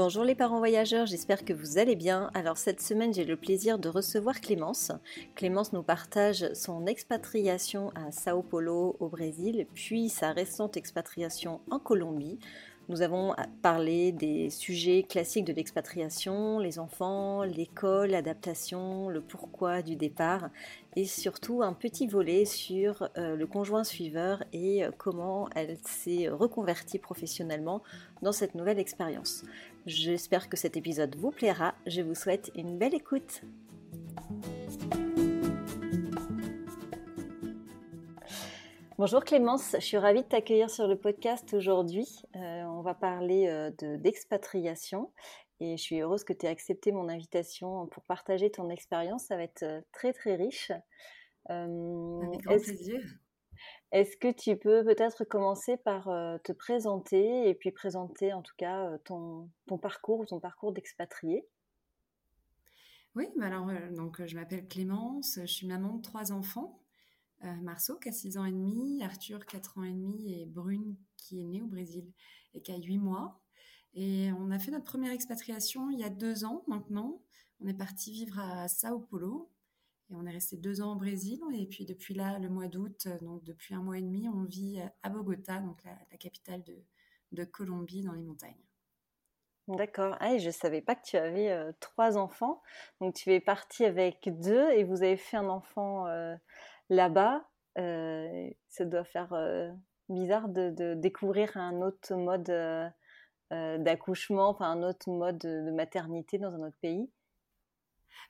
Bonjour les parents voyageurs, j'espère que vous allez bien. Alors cette semaine j'ai le plaisir de recevoir Clémence. Clémence nous partage son expatriation à Sao Paulo au Brésil, puis sa récente expatriation en Colombie. Nous avons parlé des sujets classiques de l'expatriation, les enfants, l'école, l'adaptation, le pourquoi du départ et surtout un petit volet sur euh, le conjoint suiveur et comment elle s'est reconvertie professionnellement dans cette nouvelle expérience. J'espère que cet épisode vous plaira. Je vous souhaite une belle écoute. Bonjour Clémence, je suis ravie de t'accueillir sur le podcast aujourd'hui. Euh, on va parler euh, d'expatriation et je suis heureuse que tu aies accepté mon invitation pour partager ton expérience. Ça va être euh, très très riche. Avec grand plaisir. Est-ce que tu peux peut-être commencer par te présenter et puis présenter en tout cas ton, ton parcours, ton parcours d'expatrié? Oui, bah alors donc je m'appelle Clémence, je suis maman de trois enfants. Euh, Marceau qui a 6 ans et demi, Arthur 4 ans et demi et Brune qui est née au Brésil et qui a 8 mois. Et on a fait notre première expatriation il y a deux ans maintenant. On est parti vivre à Sao Paulo et on est resté deux ans au Brésil. Et puis depuis là, le mois d'août, donc depuis un mois et demi, on vit à Bogota, donc la, capitale de, Colombie, dans les montagnes. D'accord. Ah, je ne savais pas que tu avais euh, trois enfants. Donc tu es parti avec deux et vous avez fait un enfant euh, là-bas, euh, ça doit faire euh, bizarre de, découvrir un autre mode euh, d'accouchement, enfin un autre mode de, maternité dans un autre pays.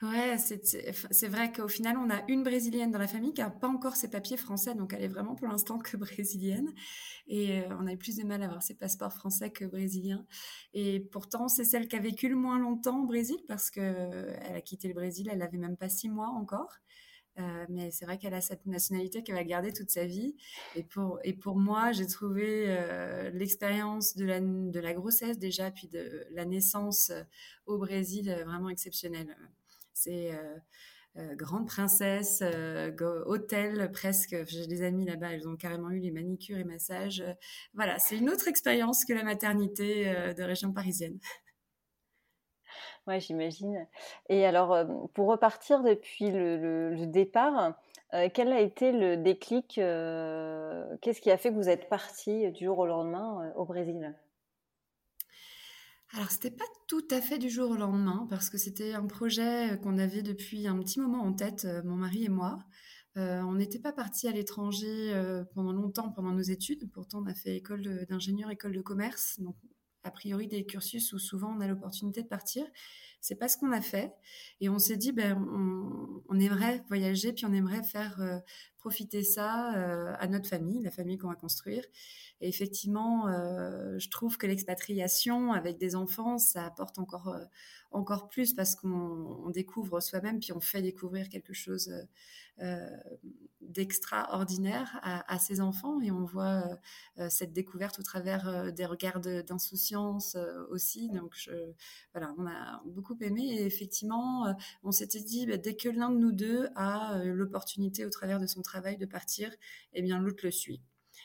Ouais, c'est vrai qu'au final, on a une brésilienne dans la famille qui n'a pas encore ses papiers français, donc elle est vraiment pour l'instant que brésilienne. Et on a eu plus de mal à avoir ses passeports français que brésiliens. Et pourtant, c'est celle qui a vécu le moins longtemps au Brésil parce qu'elle a quitté le Brésil, elle n'avait même pas six mois encore. Euh, mais c'est vrai qu'elle a cette nationalité qu'elle va garder toute sa vie. Et pour, et pour moi, j'ai trouvé euh, l'expérience de la, de la grossesse déjà, puis de la naissance euh, au Brésil vraiment exceptionnelle. C'est grande princesse, hôtel presque. J'ai des amis là-bas, elles ont carrément eu les manicures et massages. voilà, c'est une autre expérience que la maternité de région parisienne. Ouais, j'imagine. Et alors, euh, pour repartir depuis le, départ, euh, quel a été le déclic euh, Qu'est-ce qui a fait que vous êtes parti du jour au lendemain au Brésil? Alors, c'était pas tout à fait du jour au lendemain, parce que c'était un projet qu'on avait depuis un petit moment en tête, mon mari et moi. on n'était pas parti à l'étranger pendant longtemps pendant nos études. Pourtant, on a fait école d'ingénieur, école de commerce. Donc, a priori des cursus où souvent on a l'opportunité de partir. C'est pas ce qu'on a fait. Et on s'est dit, ben, on, aimerait voyager, puis on aimerait faire euh, profiter ça euh, à notre famille, la famille qu'on va construire. Et effectivement, euh, je trouve que l'expatriation avec des enfants, ça apporte encore, encore plus parce qu'on découvre soi-même, puis on fait découvrir quelque chose d'extraordinaire à, ses enfants. Et on voit cette découverte au travers des regards d'insouciance aussi. Donc, je, voilà, on a beaucoup aimé. Et effectivement, euh, on s'était dit, bah, dès que l'un de nous deux a euh, l'opportunité au travers de son travail de partir, eh bien l'autre le suit.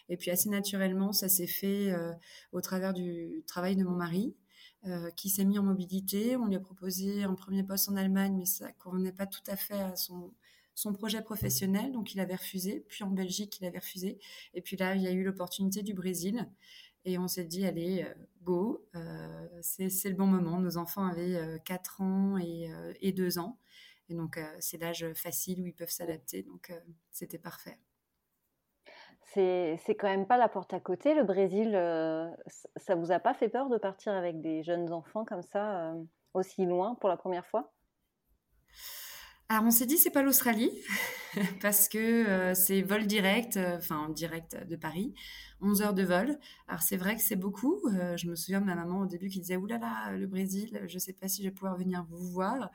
Et puis assez naturellement, ça s'est fait euh, au travers du travail de mon mari, qui s'est mis en mobilité. On lui a proposé un premier poste en Allemagne, mais ça convenait pas tout à fait à son, projet professionnel, donc il avait refusé. Puis en Belgique, il avait refusé. Et puis là, il y a eu l'opportunité du Brésil. Et on s'est dit, allez, euh, go, euh, c'est le bon moment. Nos enfants avaient 4 euh, ans et, et 2 ans. Et donc, c'est l'âge facile où ils peuvent s'adapter. Donc, c'était parfait. C'est quand même pas la porte à côté. Le Brésil, ça vous a pas fait peur de partir avec des jeunes enfants comme ça, aussi loin pour la première fois? Alors on s'est dit c'est pas l'Australie parce que euh, c'est vol direct, euh, enfin direct de Paris, 11 heures de vol. Alors c'est vrai que c'est beaucoup. Euh, je me souviens de ma maman au début qui disait oulala le Brésil, je sais pas si je vais pouvoir venir vous voir.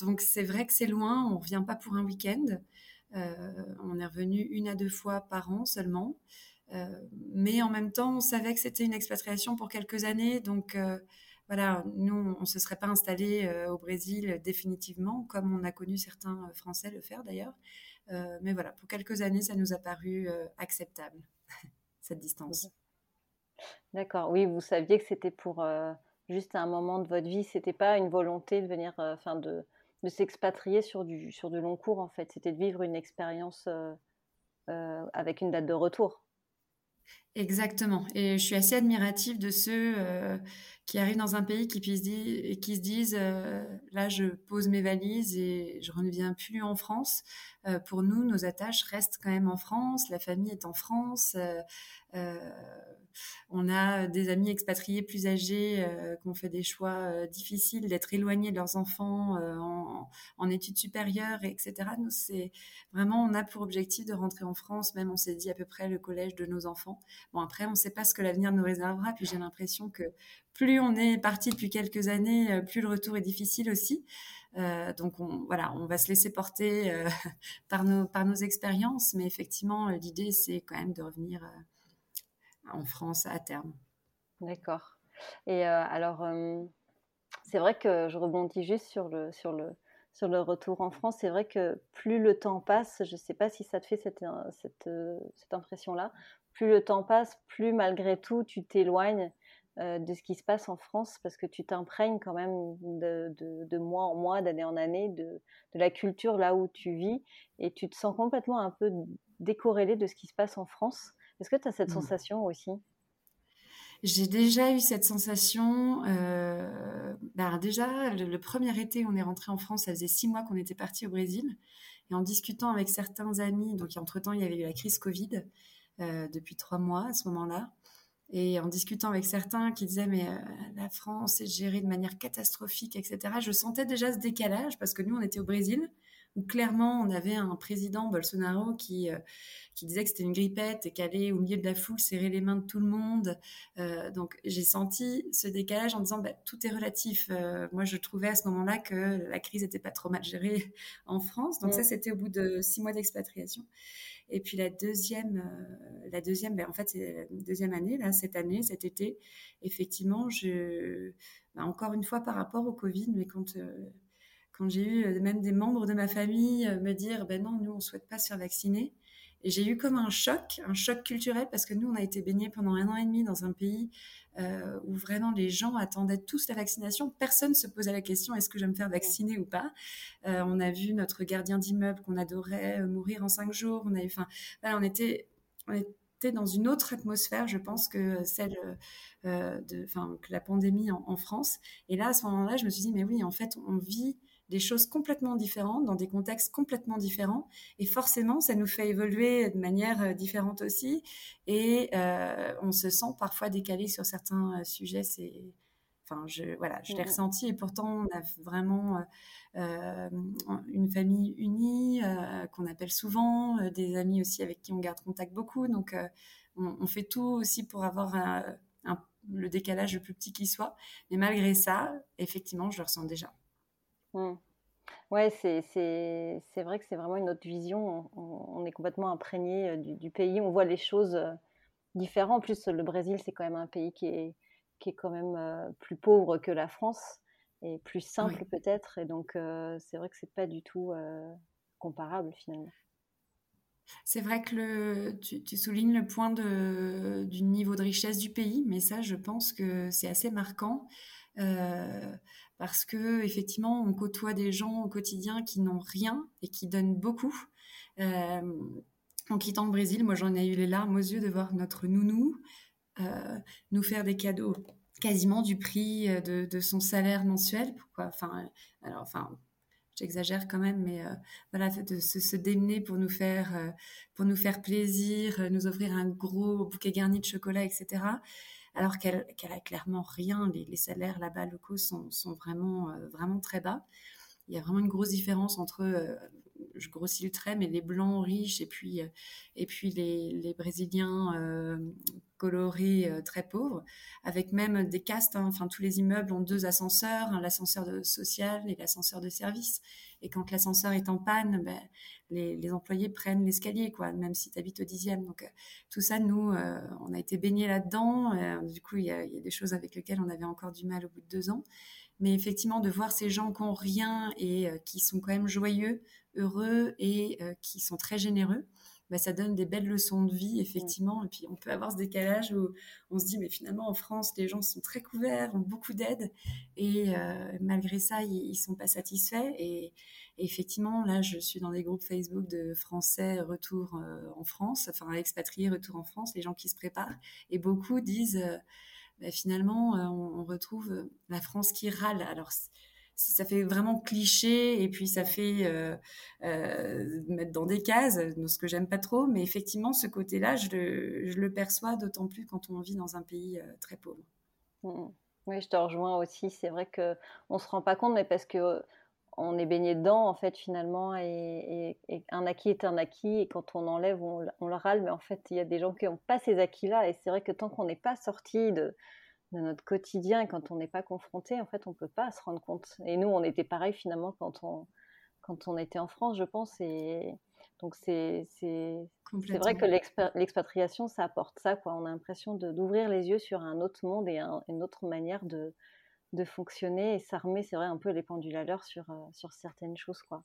donc c'est vrai que c'est loin, on revient pas pour un week-end. on est revenu une à deux fois par an seulement. mais en même temps, on savait que c'était une expatriation pour quelques années, donc voilà, nous, on ne se serait pas installé au Brésil définitivement, comme on a connu certains Français le faire d'ailleurs. mais voilà, pour quelques années, ça nous a paru acceptable, cette distance. D'accord, oui, vous saviez que c'était pour juste un moment de votre vie, c'était pas une volonté de venir, enfin de, de s'expatrier sur du sur de long cours en fait, c'était de vivre une expérience avec une date de retour. Exactement. Et je suis assez admirative de ceux euh, qui arrivent dans un pays qui, puissent et qui se disent euh, là, je pose mes valises et je ne reviens plus en France. Euh, pour nous, nos attaches restent quand même en France. La famille est en France. On a des amis expatriés plus âgés qui ont fait des choix difficiles d'être éloignés de leurs enfants en, études supérieures, etc. Nous, c'est vraiment, on a pour objectif de rentrer en France. Même, on s'est dit à peu près le collège de nos enfants. Bon, après, on ne sait pas ce que l'avenir nous réservera. Puis j'ai l'impression que plus on est parti depuis quelques années, euh, plus le retour est difficile aussi. Euh, donc on, voilà, on va se laisser porter euh, par nos par nos expériences, mais effectivement l'idée c'est quand même de revenir en France à terme. D'accord. Et alors c'est vrai que je rebondis juste sur le sur le sur le retour en France. C'est vrai que plus le temps passe, je ne sais pas si ça te fait cette cette, cette impression là, plus le temps passe, plus malgré tout tu t'éloignes euh, de ce qui se passe en France parce que tu t'imprègnes quand même de, mois en mois, d'année en année, de, la culture là où tu vis et tu te sens complètement un peu décorrélé de ce qui se passe en France. Est-ce que tu as cette mmh. sensation aussi? J'ai déjà eu cette sensation. Euh, bah, déjà, le, premier été, on est rentré en France, ça faisait six mois qu'on était parti au Brésil. Et en discutant avec certains amis, donc entre-temps, il y avait eu la crise Covid, euh, depuis trois mois à ce moment-là. Et en discutant avec certains qui disaient mais euh, la France est gérée de manière catastrophique, etc. Je sentais déjà ce décalage parce que nous on était au Brésil où clairement on avait un président Bolsonaro qui euh, qui disait que c'était une grippette et qu'aller au milieu de la foule serrer les mains de tout le monde. donc j'ai senti ce décalage en disant bah, tout est relatif. moi je trouvais à ce moment-là que la crise n'était pas trop mal gérée en France. Donc ça c'était au bout de six mois d'expatriation. Et puis la deuxième, euh, la deuxième, ben, en fait, c'est la deuxième année, là, cette année, cet été, effectivement, je, ben, encore une fois par rapport au Covid, mais quand, euh, quand j'ai eu euh, même des membres de ma famille me dire, ben non, nous, on souhaite pas se faire vacciner. Et j'ai eu comme un choc, un choc culturel, parce que nous, on a été baignés pendant un an et demi dans un pays euh, où vraiment les gens attendaient tous la vaccination. Personne se posait la question est-ce que je vais me faire vacciner ou pas? Euh, on a vu notre gardien d'immeuble qu'on adorait euh, mourir en cinq jours. On, enfin, on était, on était dans une autre atmosphère, je pense, que celle de, enfin, que la pandémie en, France. Et là, à ce moment-là, je me suis dit mais oui, en fait, on vit des choses complètement différentes, dans des contextes complètement différents. Et forcément, ça nous fait évoluer de manière euh, différente aussi. Et euh, on se sent parfois décalé sur certains euh, sujets. C'est, enfin, je, voilà, je l'ai ressenti. Et pourtant, on a vraiment une famille unie, qu'on appelle souvent, des amis aussi avec qui on garde contact beaucoup. Donc, on, fait tout aussi pour avoir le décalage le plus petit qui soit. Mais malgré ça, effectivement, je le ressens déjà. Mmh. Ouais, c'est vrai que c'est vraiment une autre vision. On, est complètement imprégné euh, du, pays. On voit les choses euh, différentes. En plus, le Brésil, c'est quand même un pays qui est, qui est quand même euh, plus pauvre que la France et plus simple peut-être. Et donc, c'est vrai que c'est pas du tout comparable finalement. C'est vrai que le, tu, tu, soulignes le point de, du niveau de richesse du pays, mais ça, je pense que c'est assez marquant. Euh, parce que effectivement, on côtoie des gens au quotidien qui n'ont rien et qui donnent beaucoup. Euh, en quittant le Brésil, moi j'en ai eu les larmes aux yeux de voir notre nounou euh, nous faire des cadeaux quasiment du prix de, son salaire mensuel. Pourquoi? Enfin, alors, enfin, j'exagère quand même, mais voilà, de se, démener pour nous faire, pour nous faire plaisir, nous offrir un gros bouquet garni de chocolat, etc alors qu'elle a clairement rien. Les, salaires là-bas locaux sont, vraiment, euh, vraiment très bas. Il y a vraiment une grosse différence entre, euh, je grossis le trait, mais les blancs riches et puis, euh, et puis les, Brésiliens colorés, très pauvres, avec même des castes. Hein. enfin, tous les immeubles ont deux ascenseurs, hein, l'ascenseur social et l'ascenseur de service. Et quand l'ascenseur est en panne, ben, les, employés prennent l'escalier, quoi, même si tu habites au dixième. Donc, tout ça, nous, on a été baignés là-dedans. du coup, il y, a des choses avec lesquelles on avait encore du mal au bout de deux ans. Mais effectivement, de voir ces gens qui n'ont rien et qui sont quand même joyeux, heureux et qui sont très généreux, bah, ça donne des belles leçons de vie, effectivement. Et puis, on peut avoir ce décalage où on se dit, mais finalement, en France, les gens sont très couverts, ont beaucoup d'aide. Et euh, malgré ça, ils ne sont pas satisfaits. Et, effectivement, là, je suis dans des groupes Facebook de Français retour euh, en France, enfin, expatriés retour en France, les gens qui se préparent. Et beaucoup disent, euh, bah, finalement, on, on, retrouve la France qui râle. Alors, ça fait vraiment cliché et puis ça fait euh, euh, mettre dans des cases, ce que j'aime pas trop. Mais effectivement, ce côté-là, je le, perçois d'autant plus quand on vit dans un pays euh, très pauvre. Mmh. Oui, je te rejoins aussi. C'est vrai que on se rend pas compte, mais parce que on est baigné dedans en fait finalement, et, un acquis est un acquis, et quand on enlève, on, on le râle. Mais en fait, il y a des gens qui n'ont pas ces acquis-là, et c'est vrai que tant qu'on n'est pas sorti de de notre quotidien quand on n'est pas confronté, en fait, on ne peut pas se rendre compte. Et nous, on était pareil finalement quand on, quand on était en France, je pense. Et donc, c'est vrai que l'expatriation, ça apporte ça. Quoi. On a l'impression d'ouvrir les yeux sur un autre monde et une autre manière de, de fonctionner. Et ça remet, c'est vrai, un peu les pendules à l'heure sur, euh, sur certaines choses. quoi.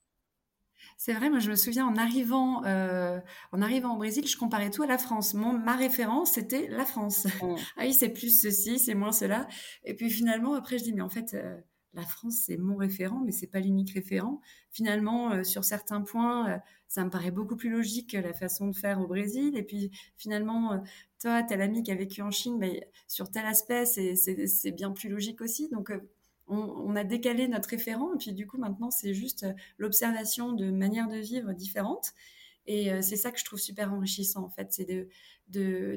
C'est vrai, moi je me souviens en arrivant, euh, en arrivant au Brésil, je comparais tout à la France. Mon, ma référence, c'était la France. Mmh. ah oui, c'est plus ceci, c'est moins cela. Et puis finalement, après, je dis, mais en fait, euh, la France, c'est mon référent, mais c'est pas l'unique référent. Finalement, euh, sur certains points, ça me paraît beaucoup plus logique que la façon de faire au Brésil. Et puis finalement, toi, tel ami qui a vécu en Chine, sur tel aspect, c'est bien plus logique aussi. Donc, on, a décalé notre référent et puis du coup maintenant c'est juste euh, l'observation de manières de vivre différentes et euh, c'est ça que je trouve super enrichissant en fait c'est de,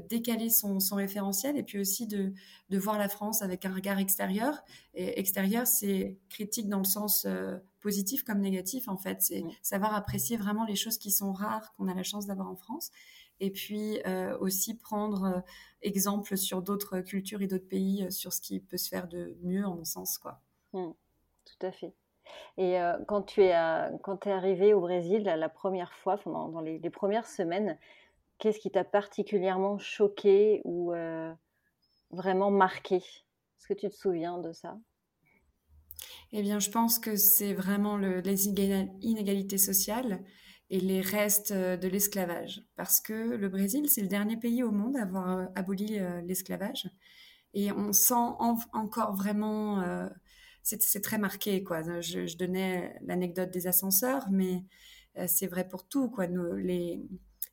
décaler son, référentiel et puis aussi de, voir la France avec un regard extérieur et extérieur c'est critique dans le sens euh, positif comme négatif en fait c'est savoir apprécier vraiment les choses qui sont rares qu'on a la chance d'avoir en France et puis aussi prendre exemple sur d'autres cultures et d'autres pays sur ce qui peut se faire de mieux en mon sens quoi. Mmh. tout à fait. Et quand tu es quand es arrivé au Brésil la, première fois, dans, dans les, premières semaines, qu'est-ce qui t'a particulièrement choqué ou vraiment marqué? Est-ce que tu te souviens de ça? Eh bien, je pense que c'est vraiment le, les inégalités sociales et les restes de l'esclavage. Parce que le Brésil, c'est le dernier pays au monde à avoir aboli l'esclavage. Et on sent encore vraiment c'est très marqué. Quoi. Je, donnais l'anecdote des ascenseurs, mais euh, c'est vrai pour tout. Quoi.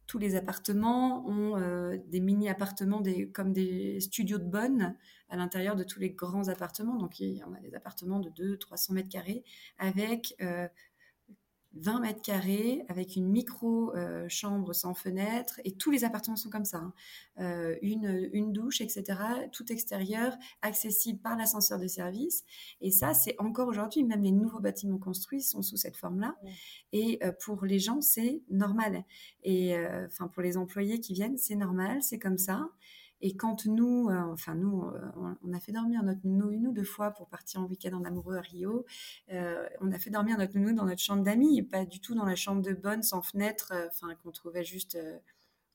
tous les appartements ont euh, des mini-appartements des, comme des studios de bonne à l'intérieur de tous les grands appartements. Donc, il y en a des appartements de 200-300 mètres carrés avec euh, 20 mètres carrés avec une micro-chambre sans fenêtre et tous les appartements sont comme ça. Hein. Euh, une, une douche, etc. Tout extérieur, accessible par l'ascenseur de service. Et ça, c'est encore aujourd'hui, même les nouveaux bâtiments construits sont sous cette forme-là. Et euh, pour les gens, c'est normal. Et euh, enfin, pour les employés qui viennent, c'est normal, c'est comme ça. Et quand nous, euh, enfin nous, euh, on, a fait dormir notre nounou deux fois pour partir en week-end en amoureux à Rio. Euh, on a fait dormir notre nounou dans notre chambre d'amis, pas du tout dans la chambre de bonne sans fenêtre, enfin qu'on trouvait juste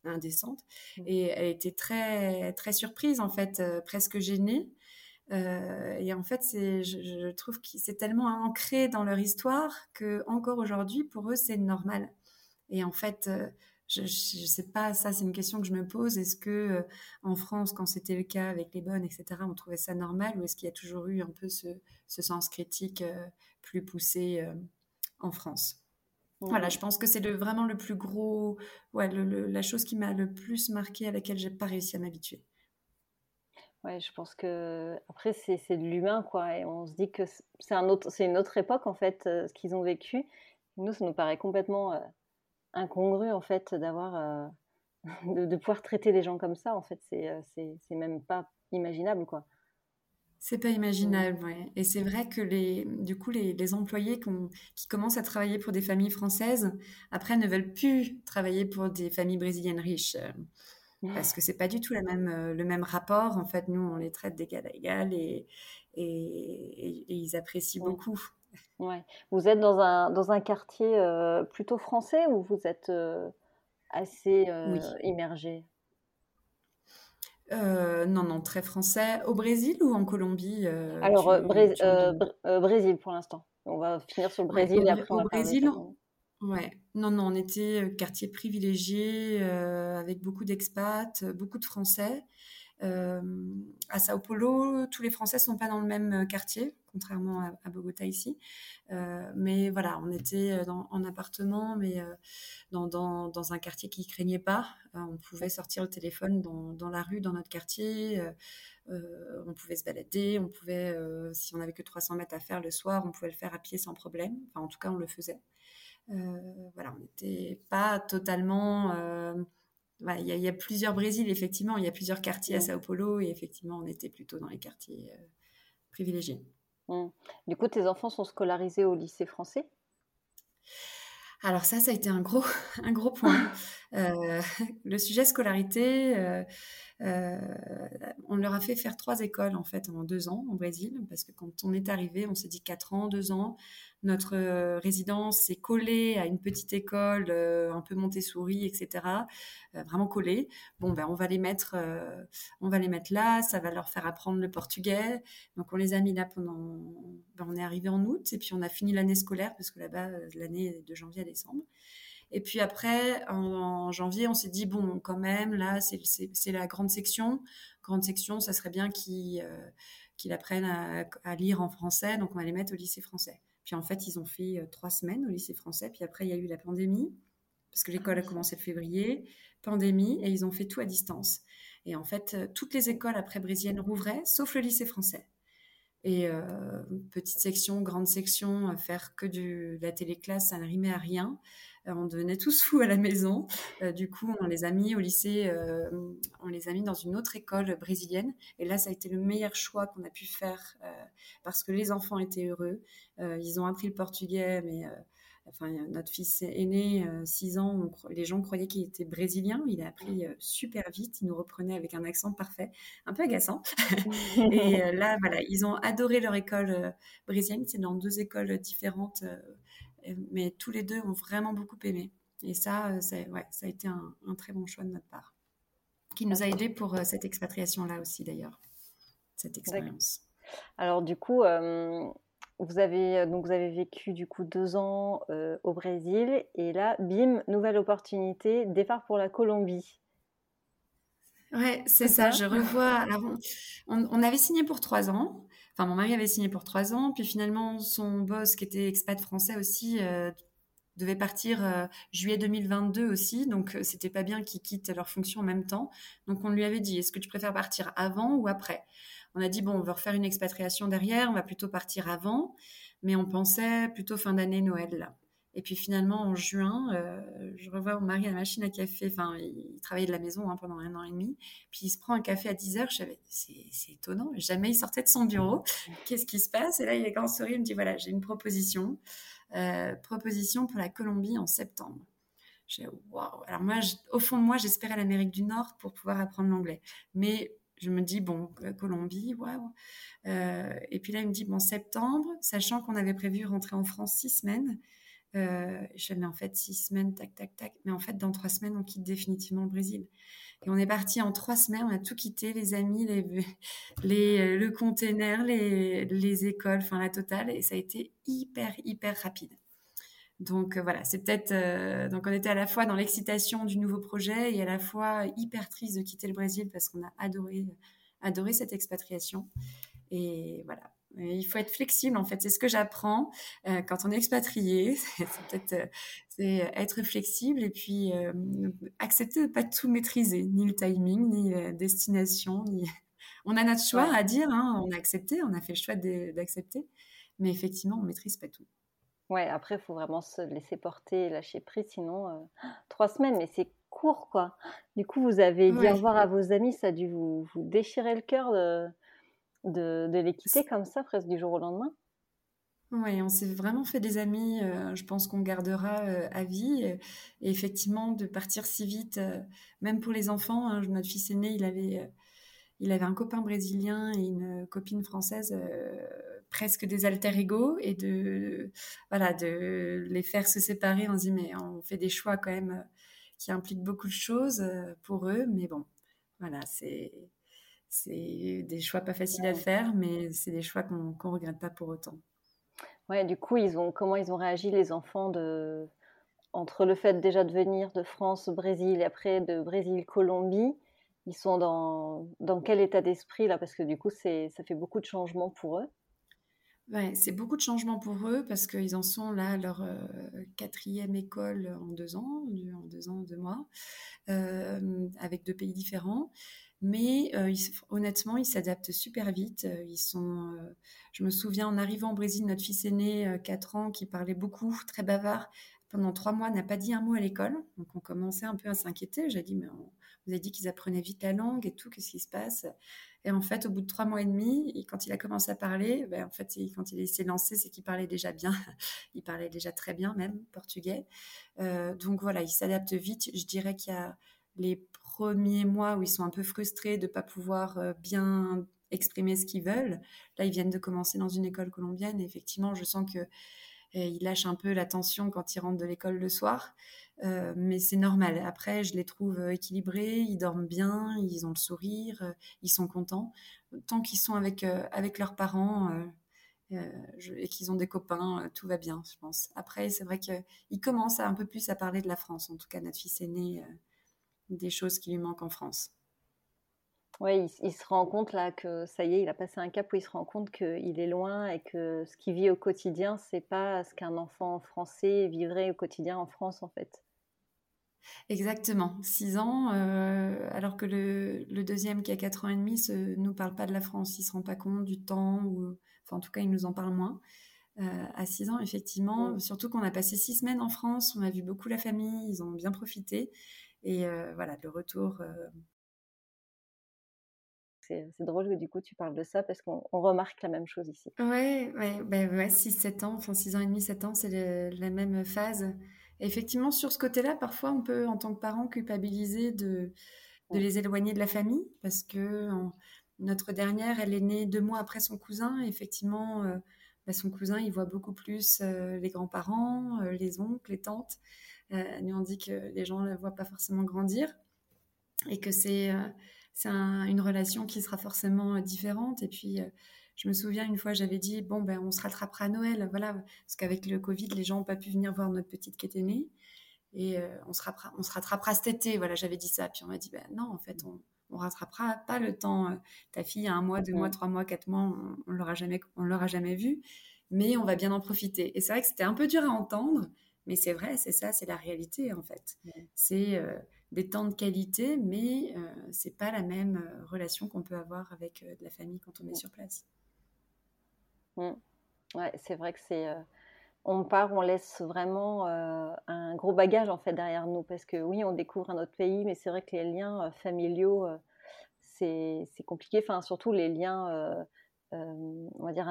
indécente. Mmh. Et elle était très très surprise en fait, presque gênée. et en fait, je, je, trouve que c'est tellement ancré dans leur histoire que encore aujourd'hui, pour eux, c'est normal. Et en fait, je ne sais pas, ça c'est une question que je me pose. Est-ce que euh, en France, quand c'était le cas avec les bonnes, etc., on trouvait ça normal ou est-ce qu'il y a toujours eu un peu ce, sens critique euh, plus poussé euh, en France? Voilà, je pense que c'est vraiment le plus gros, ouais, la chose qui m'a le plus marqué à laquelle j'ai pas réussi à m'habituer. Ouais, je pense que après c'est de l'humain quoi, et on se dit que c'est un autre, c'est une autre époque en fait, ce qu'ils ont vécu. Nous, ça nous paraît complètement incongru en fait d'avoir euh, de, pouvoir traiter des gens comme ça en fait c'est euh, c'est même pas imaginable quoi c'est pas imaginable ouais. et c'est vrai que les du coup les, les employés qui commencent à travailler pour des familles françaises après ne veulent plus travailler pour des familles brésiliennes riches parce que c'est pas du tout la même, le même rapport. En fait, nous, on les traite d'égal à égal et, et, ils apprécient beaucoup. Ouais. Vous êtes dans un, dans un quartier plutôt français ou vous êtes assez immergé? Non, non, très français. Au Brésil ou en Colombie Alors, Brésil pour l'instant. On va finir sur le Brésil et après Au Brésil, Ouais, non, non, on était quartier privilégié avec beaucoup d'expats, beaucoup de Français. À Sao Paulo, tous les Français sont pas dans le même quartier, contrairement à, Bogota ici. mais voilà, on était en appartement, mais dans, un quartier qui craignait pas. on pouvait sortir le téléphone dans, la rue, dans notre quartier. on pouvait se balader, on pouvait, si on n'avait que 300 mètres à faire le soir, on pouvait le faire à pied sans problème. Enfin, en tout cas, on le faisait. Euh, voilà, on n'était pas totalement. Euh, il y, a plusieurs Brésil, effectivement, il y a plusieurs quartiers à Sao Paulo, et effectivement, on était plutôt dans les quartiers euh, privilégiés. Mmh. Du coup, tes enfants sont scolarisés au lycée français? Alors ça, ça a été un gros, un gros point. le sujet scolarité, on leur a fait faire trois écoles en fait en deux ans au Brésil, parce que quand on est arrivé, on s'est dit quatre ans, deux ans. Notre euh, résidence est collée à une petite école euh, un peu Montessori, etc. Euh, vraiment collée. Bon, ben on va les mettre, on va les mettre là. Ça va leur faire apprendre le portugais. Donc on les a mis là pendant. Ben, on est arrivé en août et puis on a fini l'année scolaire parce que là-bas l'année de janvier à décembre. Et puis après, en, janvier, on s'est dit, bon, quand même, là, c'est la grande section. Grande section, ça serait bien qu'ils apprennent à, lire en français, donc on va les mettre au lycée français. Puis en fait, ils ont fait euh, trois semaines au lycée français. Puis après, il y a eu la pandémie, parce que l'école a commencé le février, pandémie, et ils ont fait tout à distance. Et en fait, euh, toutes les écoles après brésiliennes rouvraient, sauf le lycée français. Et euh, petite section, grande section, faire que de la téléclasse, ça n'arrimait à rien. Euh, on devenait tous fous à la maison. Euh, du coup, on les a mis au lycée, euh, on les a mis dans une autre école brésilienne. Et là, ça a été le meilleur choix qu'on a pu faire parce que les enfants étaient heureux. ils ont appris le portugais, mais enfin, notre fils aîné, 6 ans, les gens croyaient qu'il était brésilien. Il a appris super vite. Il nous reprenait avec un accent parfait, un peu agaçant. et là, voilà, ils ont adoré leur école brésilienne. C'est dans deux écoles différentes mais tous les deux ont vraiment beaucoup aimé. Et ça, euh, ça, ouais, ça a été un, très bon choix de notre part, qui nous a aidés pour euh, cette expatriation-là aussi d'ailleurs, cette expérience. Alors du coup, euh, vous avez donc vous avez vécu du coup deux ans au Brésil et là, bim, nouvelle opportunité, départ pour la Colombie. Ouais, c'est ça. Je revois. on, on, avait signé pour trois ans. Enfin, mon mari avait signé pour trois ans, puis finalement, son boss, qui était expat français aussi, euh, devait partir euh, juillet 2022 aussi, donc euh, c'était pas bien qu'ils quittent leur fonction en même temps. Donc on lui avait dit, est-ce que tu préfères partir avant ou après? On a dit, bon, on veut refaire une expatriation derrière, on va plutôt partir avant, mais on pensait plutôt fin d'année Noël. Et puis finalement, en juin, euh, je revois mon mari à la machine à café. Enfin, il travaillait de la maison hein, pendant un an et demi. Puis il se prend un café à 10 heures. Je savais, c'est étonnant. Jamais il sortait de son bureau. Qu'est-ce qui se passe? Et là, il est grand sourire. Il me dit voilà, j'ai une proposition. Euh, proposition pour la Colombie en septembre. J'ai waouh. Alors moi, au fond de moi, j'espérais l'Amérique du Nord pour pouvoir apprendre l'anglais. Mais je me dis bon, euh, Colombie, waouh. et puis là, il me dit bon, septembre, sachant qu'on avait prévu rentrer en France six semaines. Euh, je mets en fait six semaines, tac, tac, tac. Mais en fait, dans trois semaines, on quitte définitivement le Brésil. Et on est parti en trois semaines, on a tout quitté, les amis, les, les, euh, le container, les, les écoles, enfin la totale. Et ça a été hyper, hyper rapide. Donc euh, voilà, c'est peut-être. donc on était à la fois dans l'excitation du nouveau projet et à la fois hyper triste de quitter le Brésil parce qu'on a adoré, adoré cette expatriation. Et voilà, il faut être flexible, en fait. C'est ce que j'apprends euh, quand on est expatrié. C'est peut-être euh, c'est être flexible et puis euh, accepter de pas tout maîtriser, ni le timing, ni la destination, ni. On a notre choix à dire. Hein, on a accepté, on a fait le choix d'accepter, mais effectivement, on maîtrise pas tout. Ouais. Après, il faut vraiment se laisser porter, lâcher prise, sinon trois semaines, mais c'est court, quoi. Du coup, vous avez dit au revoir à vos amis, ça a dû vous, vous déchirer le cœur de de, les quitter comme ça, presque du jour au lendemain Oui, on s'est vraiment fait des amis. je pense qu'on gardera à vie. Et, effectivement, de partir si vite, même pour les enfants. Hein, notre fils aîné, il avait, il avait un copain brésilien et une copine française, presque des alter ego, et de, voilà, de les faire se séparer. On se dit, mais on fait des choix quand même qui impliquent beaucoup de choses pour eux. Mais bon, voilà, c'est c'est des choix pas faciles à faire, mais c'est des choix qu'on ne regrette pas pour autant. Ouais, du coup, ils ont, comment ils ont réagi, les enfants, de, entre le fait déjà de venir de France au Brésil et après de Brésil-Colombie Ils sont dans, dans quel état d'esprit là? Parce que du coup, ça fait beaucoup de changements pour eux. Ouais, c'est beaucoup de changements pour eux parce qu'ils en sont là à leur euh, quatrième école en deux ans, en deux ans, deux mois, euh, avec deux pays différents. Mais euh, honnêtement, ils s'adaptent super vite. Euh, ils sont, euh, je me souviens en arrivant au Brésil, notre fils aîné, 4 ans, qui parlait beaucoup, très bavard, pendant trois mois, n'a pas dit un mot à l'école. Donc on commençait un peu à s'inquiéter. J'ai dit, mais on, vous avez dit qu'ils apprenaient vite la langue et tout, qu'est-ce qui se passe? Et en fait, au bout de trois mois et demi, quand il a commencé à parler, ben, en fait, quand il s'est lancé, c'est qu'il parlait déjà bien. il parlait déjà très bien même portugais. donc voilà, il s'adapte vite. Je dirais qu'il y a les premiers mois où ils sont un peu frustrés de ne pas pouvoir euh, bien exprimer ce qu'ils veulent. Là, ils viennent de commencer dans une école colombienne et effectivement, je sens que eh, lâchent un peu la tension quand ils rentrent de l'école le soir. Euh, mais c'est normal. Après, je les trouve euh, équilibrés, ils dorment bien, ils ont le sourire, ils sont contents. Tant qu'ils sont avec, avec leurs parents et qu'ils ont des copains, tout va bien, je pense. Après, c'est vrai qu'ils commencent un peu plus à parler de la France. En tout cas, notre fils aîné des choses qui lui manquent en France. Oui, il, se rend compte là que ça y est, il a passé un cap où il se rend compte qu'il est loin et que ce qu'il vit au quotidien, c'est pas ce qu'un enfant français vivrait au quotidien en France en fait. Exactement, six ans, euh, alors que le, deuxième qui a quatre ans et demi ne nous parle pas de la France, il se rend pas compte du temps, ou enfin en tout cas il nous en parle moins. Euh, à six ans, effectivement, mm. surtout qu'on a passé six semaines en France, on a vu beaucoup la famille, ils ont bien profité. Et voilà, le retour. C'est drôle que du coup tu parles de ça parce qu'on remarque la même chose ici. Ouais, ouais, ben ouais 6-7 ans, enfin 6 ans et demi, 7 ans, c'est la même phase. effectivement, sur ce côté-là, parfois on peut, en tant que parent, culpabiliser de, de les éloigner de la famille parce que notre dernière, elle est née deux mois après son cousin. Et effectivement, euh, ben, son cousin, il voit beaucoup plus les grands-parents, les oncles, les tantes. Euh, nous on dit que les gens ne la voient pas forcément grandir et que c'est euh, c'est une relation qui sera forcément euh, différente. Et puis, je me souviens une fois, j'avais dit bon ben on se rattrapera à Noël, voilà, parce qu'avec le Covid, les gens n'ont pas pu venir voir notre petite qui était née, et on se rattrapera, on se rattrapera cet été. Voilà, j'avais dit ça. Puis on m'a dit ben non, en fait, on on rattrapera pas le temps. Ta fille a un mois, deux mois, trois mois, quatre mois, on, on l'aura jamais, on l'aura jamais vue, mais on va bien en profiter. Et c'est vrai que c'était un peu dur à entendre, mais c'est vrai, c'est ça, c'est la réalité en fait. C'est euh, des temps de qualité, mais euh, c'est pas la même euh, relation qu'on peut avoir avec de la famille quand on est sur place. Mmh. Ouais, c'est vrai que c'est. on part, on laisse vraiment un gros bagage en fait derrière nous parce que oui, on découvre un autre pays, mais c'est vrai que les liens familiaux, c'est compliqué. Enfin, surtout les liens euh, on va dire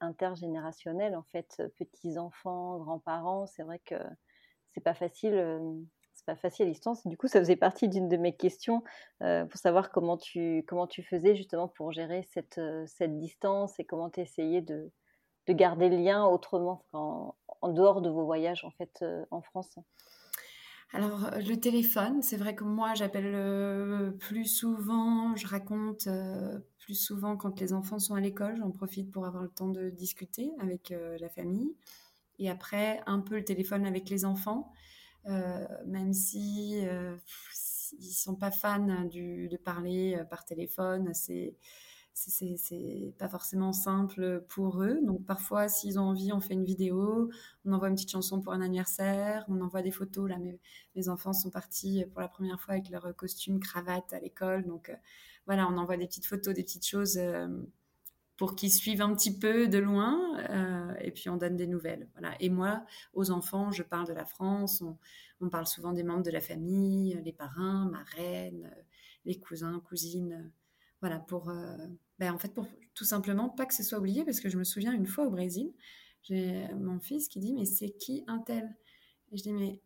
intergénérationnel en fait, petits enfants, grands-parents. C'est vrai que c'est pas facile, euh, c'est pas facile à distance. Du coup, ça faisait partie d'une de mes questions euh, pour savoir comment tu comment tu faisais justement pour gérer cette cette distance et comment tu essayais de de garder le lien autrement en, en, dehors de vos voyages en fait en France. Alors, le téléphone, c'est vrai que moi, j'appelle plus souvent, je raconte plus souvent quand les enfants sont à l'école, j'en profite pour avoir le temps de discuter avec euh, la famille. Et après, un peu le téléphone avec les enfants, euh, même si euh, ils sont pas fans du, de parler par téléphone, c'est c'est pas forcément simple pour eux. Donc parfois, s'ils ont envie, on fait une vidéo, on envoie une petite chanson pour un anniversaire, on envoie des photos. Là, mes, mes enfants sont partis pour la première fois avec leur costume cravate à l'école, donc voilà, on envoie des petites photos, des petites choses euh, pour qu'ils suivent un petit peu de loin, euh, et puis on donne des nouvelles. Voilà. Et moi, aux enfants, je parle de la France, on, parle souvent des membres de la famille, les parrains, ma reine, les cousins, cousines. Voilà, pour, euh, ben, en fait, pour tout simplement pas que ce soit oublié, parce que je me souviens une fois au Brésil, j'ai mon fils qui dit mais c'est qui un tel? Et je dis mais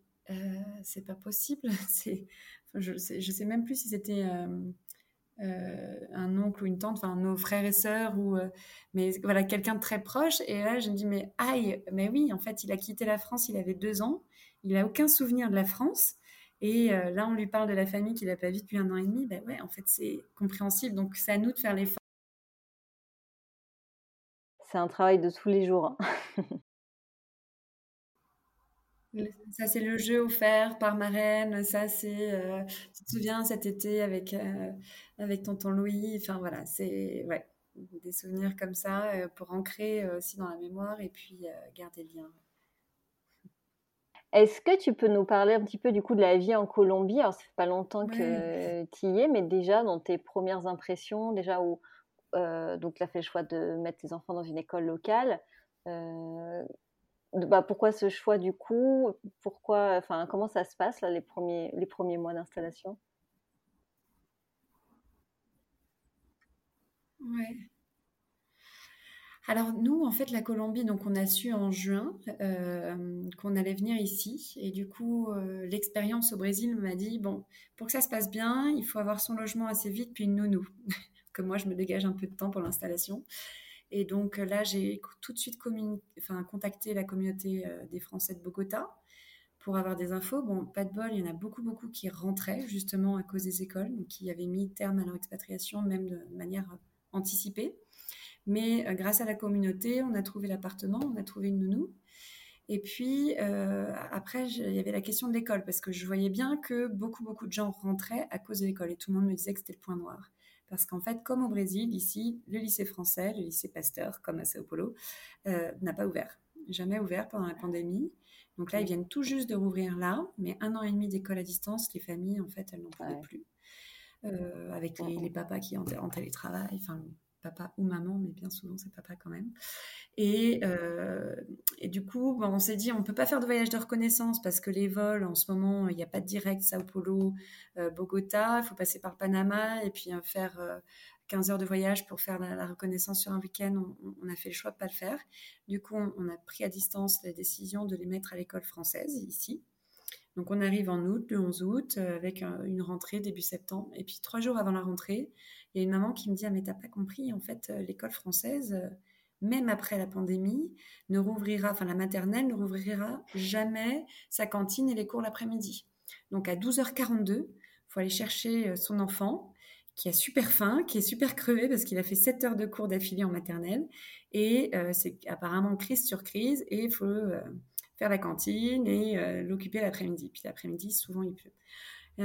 c'est pas possible. c'est, je sais, je sais même plus si c'était un oncle ou une tante, enfin nos frères et sœurs ou mais voilà quelqu'un de très proche. Et là je me dis mais aïe, mais oui en fait il a quitté la France, il avait deux ans, il a aucun souvenir de la France. Et euh, là, on lui parle de la famille qu'il n'a pas vue depuis un an et demi. Ben ouais, en fait, c'est compréhensible. Donc, c'est à nous de faire l'effort. C'est un travail de tous les jours. Hein. Ça, c'est le jeu offert par ma reine. Ça, c'est. Euh, tu te souviens cet été avec, euh, avec tonton Louis? Enfin, voilà, c'est. Ouais, des souvenirs comme ça pour ancrer aussi dans la mémoire et puis garder le lien. Est-ce que tu peux nous parler un petit peu du coup de la vie en Colombie? Alors, ça fait pas longtemps que tu y es, mais déjà dans tes premières impressions, déjà où euh, donc tu as fait le choix de mettre tes enfants dans une école locale. Euh, bah, pourquoi ce choix du coup? Pourquoi Enfin, comment ça se passe là les premiers les premiers mois d'installation? Ouais. Alors nous, en fait, la Colombie, donc on a su en juin euh, qu'on allait venir ici. Et du coup, euh, l'expérience au Brésil m'a dit, bon, pour que ça se passe bien, il faut avoir son logement assez vite, puis une nounou. que moi, je me dégage un peu de temps pour l'installation. Et donc là, j'ai tout de suite contacté la communauté euh, des Français de Bogota pour avoir des infos. Bon, pas de bol, il y en a beaucoup, beaucoup qui rentraient justement à cause des écoles, donc qui avaient mis terme à leur expatriation, même de manière anticipée. Mais euh, grâce à la communauté, on a trouvé l'appartement, on a trouvé une nounou. Et puis, euh, après, il y avait la question de l'école, parce que je voyais bien que beaucoup, beaucoup de gens rentraient à cause de l'école. Et tout le monde me disait que c'était le point noir. Parce qu'en fait, comme au Brésil, ici, le lycée français, le lycée Pasteur, comme à Sao Paulo, euh, n'a pas ouvert. Jamais ouvert pendant la pandémie. Donc là, ils viennent tout juste de rouvrir là, mais un an et demi d'école à distance, les familles, en fait, elles n'en pouvaient plus. avec les, les, papas qui en, en télétravail, enfin, papa ou maman, mais bien souvent c'est papa quand même. Et, euh, et du coup, on s'est dit, on peut pas faire de voyage de reconnaissance parce que les vols, en ce moment, il n'y a pas de direct Sao Paulo, euh, Bogota, il faut passer par Panama et puis euh, faire 15 heures de voyage pour faire la, reconnaissance sur un week-end. On, a fait le choix de pas le faire. Du coup, on, a pris à distance la décision de les mettre à l'école française ici. Donc on arrive en août, le 11 août, avec une rentrée début septembre. Et puis trois jours avant la rentrée, il y a une maman qui me dit Ah, mais t'as pas compris, en fait, euh, l'école française, euh, même après la pandémie, ne rouvrira, enfin la maternelle ne rouvrira jamais sa cantine et les cours l'après-midi. Donc à 12h42, il faut aller chercher euh, son enfant qui a super faim, qui est super crevé parce qu'il a fait 7 heures de cours d'affilée en maternelle. Et c'est apparemment crise sur crise et il faut faire la cantine et l'occuper l'après-midi. Puis l'après-midi, souvent il pleut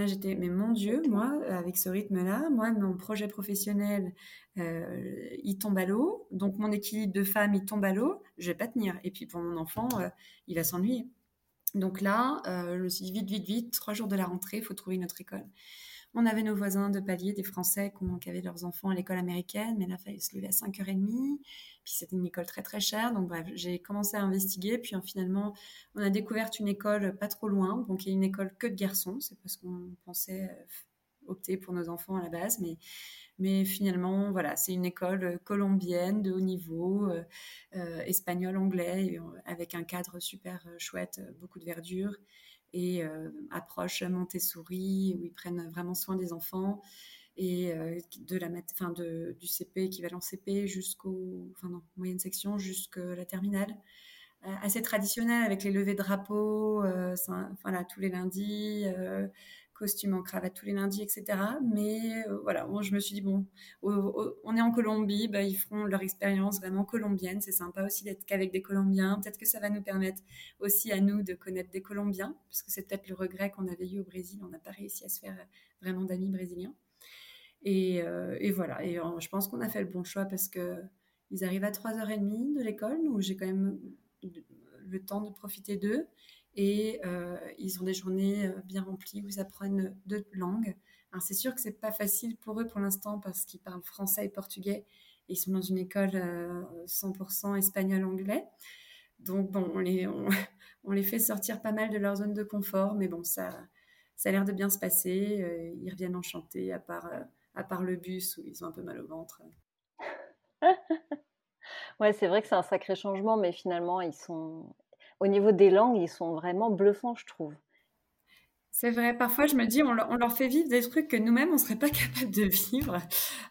j'étais, mais mon Dieu, moi, avec ce rythme-là, moi, mon projet professionnel, euh, il tombe à l'eau. Donc, mon équilibre de femme, il tombe à l'eau. Je vais pas tenir. Et puis, pour mon enfant, euh, il va s'ennuyer. Donc là, euh, je me suis dit, vite, vite, vite, trois jours de la rentrée, il faut trouver une autre école. On avait nos voisins de palier, des Français qui avaient leurs enfants à l'école américaine, mais là, il fallait se lever à 5h30. Puis c'était une école très très chère. Donc bref, j'ai commencé à investiguer. Puis finalement, on a découvert une école pas trop loin. Donc il y a une école que de garçons. C'est parce qu'on pensait euh, opter pour nos enfants à la base. Mais, finalement, voilà, c'est une école colombienne de haut niveau, euh, euh, espagnol, anglais, avec un cadre super chouette, beaucoup de verdure et approche Montessori où ils prennent vraiment soin des enfants et euh, de la fin de, du CP équivalent CP jusqu'au enfin non, moyenne section jusqu'à la terminale. Euh, assez traditionnel avec les levées de drapeaux euh, tous les lundis costume en cravate tous les lundis etc mais voilà moi je me suis dit bon on est en Colombie bah, ils feront leur expérience vraiment colombienne. C'est sympa aussi d'être qu'avec des Colombiens. Peut-être que ça va nous permettre aussi à nous de connaître des Colombiens parce que c'est peut-être le regret qu'on avait eu au Brésil. On n'a pas réussi à se faire vraiment d'amis brésiliens. Euh, et, voilà. Et euh, je pense qu'on a fait le bon choix parce que ils arrivent à 3h30 de l'école, où j'ai quand même le temps de profiter d'eux. Et euh, ils ont des journées bien remplies où ils apprennent deux langues. C'est sûr que c'est pas facile pour eux pour l'instant parce qu'ils parlent français et portugais. Et ils sont dans une école 100% espagnol-anglais. Donc bon, on les, fait sortir pas mal de leur zone de confort, mais bon, ça, ça a l'air de bien se passer. ils reviennent enchantés, à part à part le bus où ils ont un peu mal au ventre. Ouais, c'est vrai que c'est un sacré changement, mais finalement, ils sont, au niveau des langues, ils sont vraiment bluffants, je trouve. C'est vrai, parfois je me dis, on leur, fait vivre des trucs que nous-mêmes, on ne serait pas capable de vivre.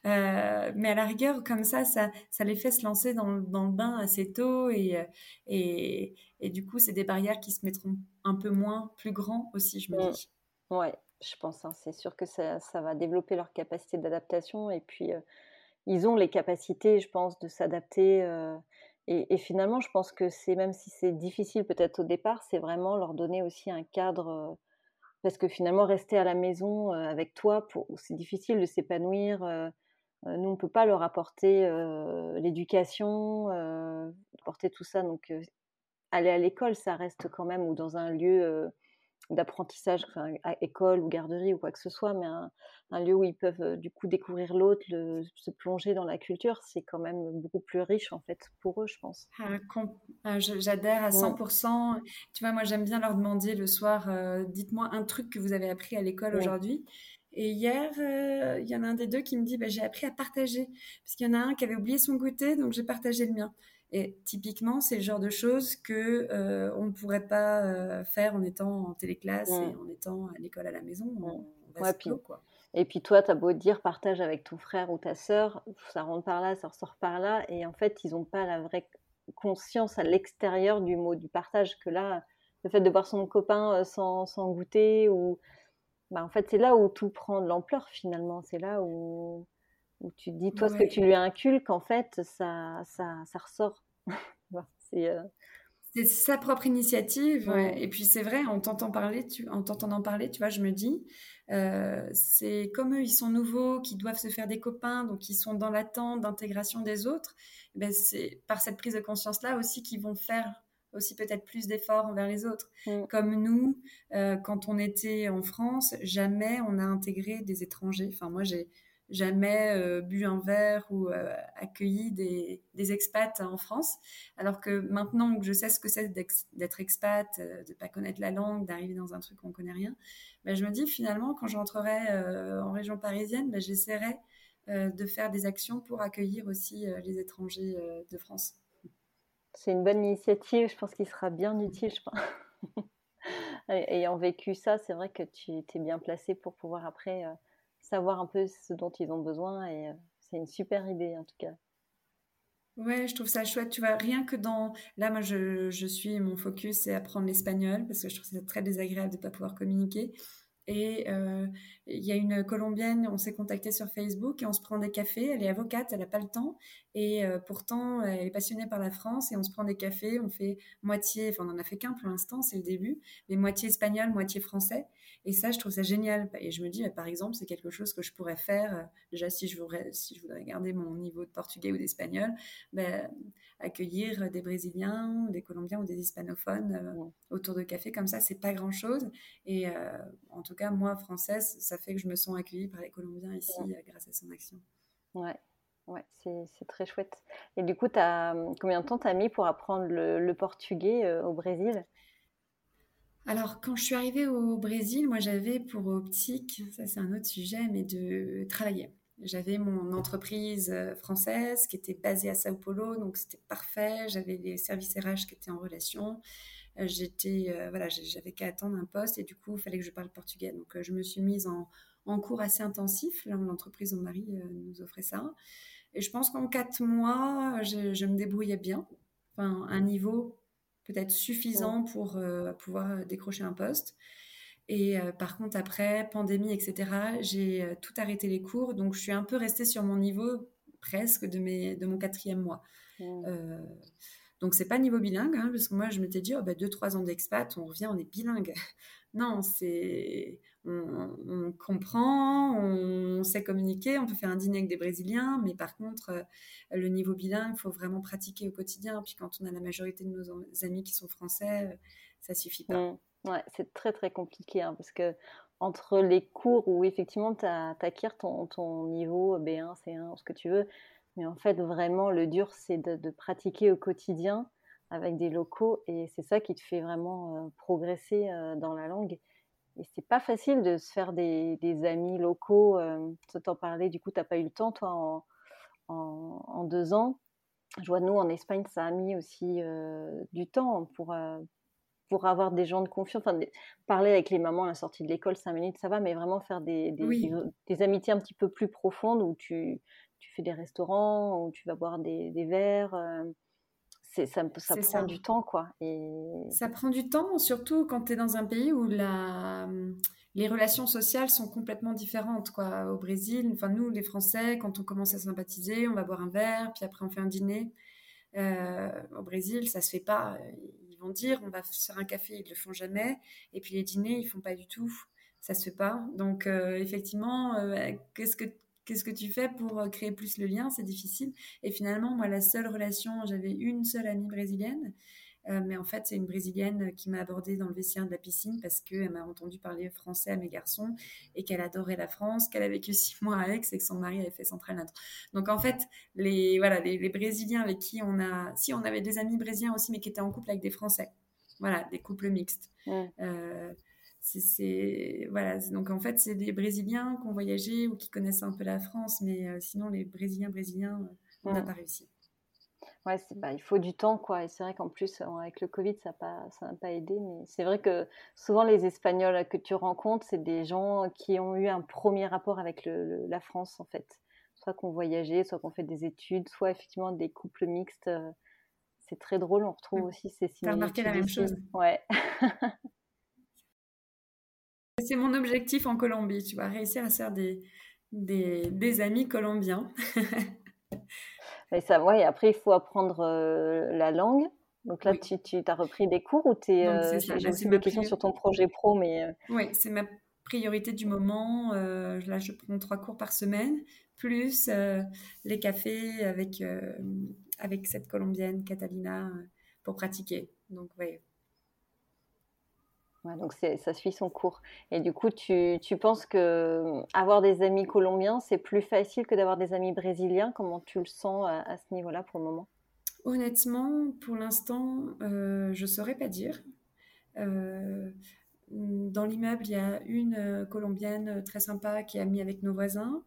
Euh, mais à la rigueur, comme ça, ça, ça les fait se lancer dans, dans le bain assez tôt. Et, et, et du coup, c'est des barrières qui se mettront un peu moins, plus grands aussi, je me mm. dis. Ouais, je pense. Hein, c'est sûr que ça, ça, va développer leur capacité d'adaptation. Et puis, euh, ils ont les capacités, je pense, de s'adapter. Euh, et, finalement, je pense que c'est, même si c'est difficile peut-être au départ, c'est vraiment leur donner aussi un cadre parce que finalement rester à la maison avec toi, c'est difficile de s'épanouir. nous, on ne peut pas leur apporter l'éducation, apporter tout ça. Donc, aller à l'école, ça reste quand même ou dans un lieu d'apprentissage, à école ou garderie ou quoi que ce soit, mais un, lieu où ils peuvent euh, du coup découvrir l'autre, se plonger dans la culture, c'est quand même beaucoup plus riche en fait pour eux, je pense. Ah, ah, j'adhère à 100%. Tu vois, moi j'aime bien leur demander le soir, euh, dites-moi un truc que vous avez appris à l'école aujourd'hui. Et hier, euh, il y en a un des deux qui me dit, bah, j'ai appris à partager, parce qu'il y en a un qui avait oublié son goûter, donc j'ai partagé le mien. Et typiquement, c'est le genre de choses que euh, on ne pourrait pas euh, faire en étant en téléclasse et en étant à l'école à la maison. Et puis toi, tu as beau dire partage avec ton frère ou ta sœur, ça rentre par là, ça ressort par là, et en fait, ils n'ont pas la vraie conscience à l'extérieur du mot du partage que là, le fait de voir son copain euh, sans, sans goûter ou bah, en fait, c'est là où tout prend de l'ampleur finalement. C'est là où, où tu dis, toi, ce que tu lui inculques, en fait, ça, ça, ça ressort Euh, c'est sa propre initiative. Et puis c'est vrai, en t'entendant parler, tu, en t'entendant parler, tu vois, je me dis, euh, c'est comme eux, ils sont nouveaux, qui doivent se faire des copains, donc ils sont dans l'attente d'intégration des autres. Eh ben c'est par cette prise de conscience-là aussi qu'ils vont faire aussi peut-être plus d'efforts envers les autres. Mm. Comme nous, euh, quand on était en France, jamais on a intégré des étrangers. Enfin, moi, j'ai jamais euh, bu un verre ou euh, accueilli des, des, expats en France. Alors que maintenant que je sais ce que c'est d'être expat, euh, de pas connaître la langue, d'arriver dans un truc qu'on connaît rien, ben, je me dis finalement quand j'entrerai en région parisienne, ben, j'essaierai de faire des actions pour accueillir aussi les étrangers de France. C'est une bonne initiative, je pense qu'il sera bien utile. Je pense. Ayant vécu ça, c'est vrai que tu étais bien placé pour pouvoir après savoir un peu ce dont ils ont besoin et euh, c'est une super idée en tout cas. Ouais, je trouve ça chouette. Tu vois, rien que dans. Là, moi, je, je suis. Mon focus, c'est apprendre l'espagnol parce que je trouve ça très désagréable de ne pas pouvoir communiquer. Et euh, il y a une Colombienne, on s'est contacté sur Facebook et on se prend des cafés. Elle est avocate, elle n'a pas le temps. Et euh, pourtant, elle est passionnée par la France et on se prend des cafés. On fait moitié, enfin, on n'en a fait qu'un pour l'instant, c'est le début, mais moitié espagnol, moitié français. Et ça, je trouve ça génial. Et je me dis, par exemple, c'est quelque chose que je pourrais faire. Euh, déjà, si je voudrais, si je voudrais garder mon niveau de portugais ou d'espagnol, ben, accueillir des Brésiliens, des Colombiens ou des hispanophones euh, autour de café comme ça, c'est pas grand chose. Et euh, en tout cas, moi, française, ça fait que je me sens accueillie par les Colombiens ici grâce à son action. Ouais. Ouais, c'est très chouette. Et du coup, as, combien de temps t'as mis pour apprendre le, portugais au Brésil? Alors, quand je suis arrivée au Brésil, moi j'avais pour optique, ça c'est un autre sujet, mais de travailler. J'avais mon entreprise euh, française qui était basée à Sao Paulo, donc c'était parfait. J'avais les services RH qui étaient en relation. Euh, j'étais, euh, voilà, j'avais qu'à attendre un poste et du coup, il fallait que je parle portugais. Donc, je me suis mise en, en cours assez intensif. Là, l'entreprise, mon mari nous offrait ça. Et je pense qu'en quatre mois, je, je, me débrouillais bien. Enfin, un niveau peut-être suffisant pour euh, pouvoir euh, décrocher un poste. Et euh, par contre, après, pandémie, etc., j'ai tout arrêté les cours. Donc, je suis un peu restée sur mon niveau presque de, mes, de mon quatrième mois. Donc, c'est pas niveau bilingue, hein, parce que moi, je m'étais dit, oh, bah, deux, trois ans d'expat, on revient, on est bilingue. non, c'est on, comprend, on, sait communiquer, on peut faire un dîner avec des Brésiliens, mais par contre, euh, le niveau bilingue, il faut vraiment pratiquer au quotidien. Puis quand on a la majorité de nos amis qui sont français, euh, ça suffit pas. Mmh. Ouais, c'est très très compliqué hein, parce que entre les cours où effectivement tu acquiers ton, ton, niveau B1, C1, ce que tu veux, mais en fait vraiment le dur c'est de, pratiquer au quotidien avec des locaux et c'est ça qui te fait vraiment euh, progresser dans la langue. Et c'est pas facile de se faire des, amis locaux. Euh, t'en parler, du coup, t'as pas eu le temps, toi, en, en, deux ans. je vois, nous, en Espagne, ça a mis aussi du temps pour, pour avoir des gens de confiance. Enfin, parler avec les mamans à la sortie de l'école, cinq minutes, ça va, mais vraiment faire des, des, amitiés un petit peu plus profondes où tu, tu, fais des restaurants, où tu vas boire des, des verres. ça, ça prend du temps, quoi. Et... Ça prend du temps, surtout quand tu es dans un pays où la les relations sociales sont complètement différentes quoi. Au Brésil enfin nous les Français quand on commence à sympathiser on va boire un verre puis après on fait un dîner. Euh, au Brésil ça se fait pas. Ils vont dire on va faire un café ils le font jamais. Et puis les dîners ils font pas du tout. Ça se fait pas. Donc euh, effectivement euh, qu'est-ce que qu'est-ce que tu fais pour créer plus le lien c'est difficile et finalement moi la seule relation j'avais une seule amie brésilienne euh, mais en fait, c'est une Brésilienne qui m'a abordée dans le vestiaire de la piscine parce qu'elle m'a entendu parler français à mes garçons et qu'elle adorait la France, qu'elle a vécu six mois à Aix et que son mari avait fait Central Nord. Donc en fait, les, voilà, les, Brésiliens avec qui on a... Si, on avait des amis brésiliens aussi, mais qui étaient en couple avec des Français. Voilà, des couples mixtes. Euh, c'est voilà donc en fait c'est des Brésiliens qui ont voyagé ou qui connaissent un peu la France mais euh, sinon les Brésiliens brésiliens on n'a pas réussi Ouais, bah, il faut du temps, quoi. Et c'est vrai qu'en plus, avec le Covid, ça n'a pas, ça pas aidé. Mais c'est vrai que souvent, les Espagnols que tu rencontres, c'est des gens qui ont eu un premier rapport avec le, la France, en fait. Soit qu'on voyageait, soit qu'on fait des études, soit effectivement des couples mixtes. Euh, c'est très drôle, on retrouve mmh. aussi ces signes. as remarqué la même chose Ouais. c'est mon objectif en Colombie, tu vois, réussir à faire des, des, des amis colombiens. Et, ça, ouais, et après, il faut apprendre euh, la langue. Donc là, tu, tu as repris des cours ou tu es. Euh, j'ai aussi des questions sur ton projet pro, mais. Euh, oui, c'est ma priorité du moment. là, je prends trois cours par semaine, plus les cafés avec, avec cette Colombienne, Catalina, pour pratiquer. Donc, oui, donc ça suit son cours. Et du coup, tu, tu penses que hum, avoir des amis colombiens, c'est plus facile que d'avoir des amis brésiliens? Comment tu le sens à, ce niveau-là pour le moment? Honnêtement, pour l'instant, euh, je ne saurais pas dire. Euh, dans l'immeuble, il y a une euh, colombienne très sympa qui est amie avec nos voisins.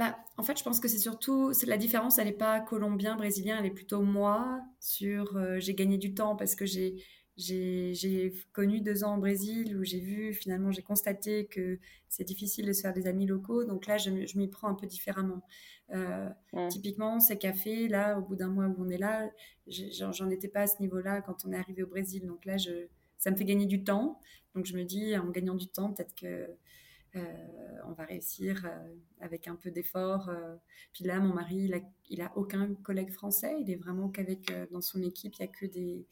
Bah, en fait, je pense que c'est surtout la différence, elle n'est pas colombien, brésilien, elle est plutôt moi sur j'ai gagné du temps parce que j'ai j'ai connu deux ans au Brésil où j'ai vu, finalement, j'ai constaté que c'est difficile de se faire des amis locaux. Donc là, je, m'y prends un peu différemment. Euh, typiquement, ces cafés, là, au bout d'un mois où on est là, j'en étais pas à ce niveau-là quand on est arrivé au Brésil. Donc là, je, ça me fait gagner du temps. Donc je me dis, en gagnant du temps, peut-être que euh, on va réussir euh, avec un peu d'effort. Puis là, mon mari, il a, il a aucun collègue français. Il est vraiment qu'avec, dans son équipe, il y a que des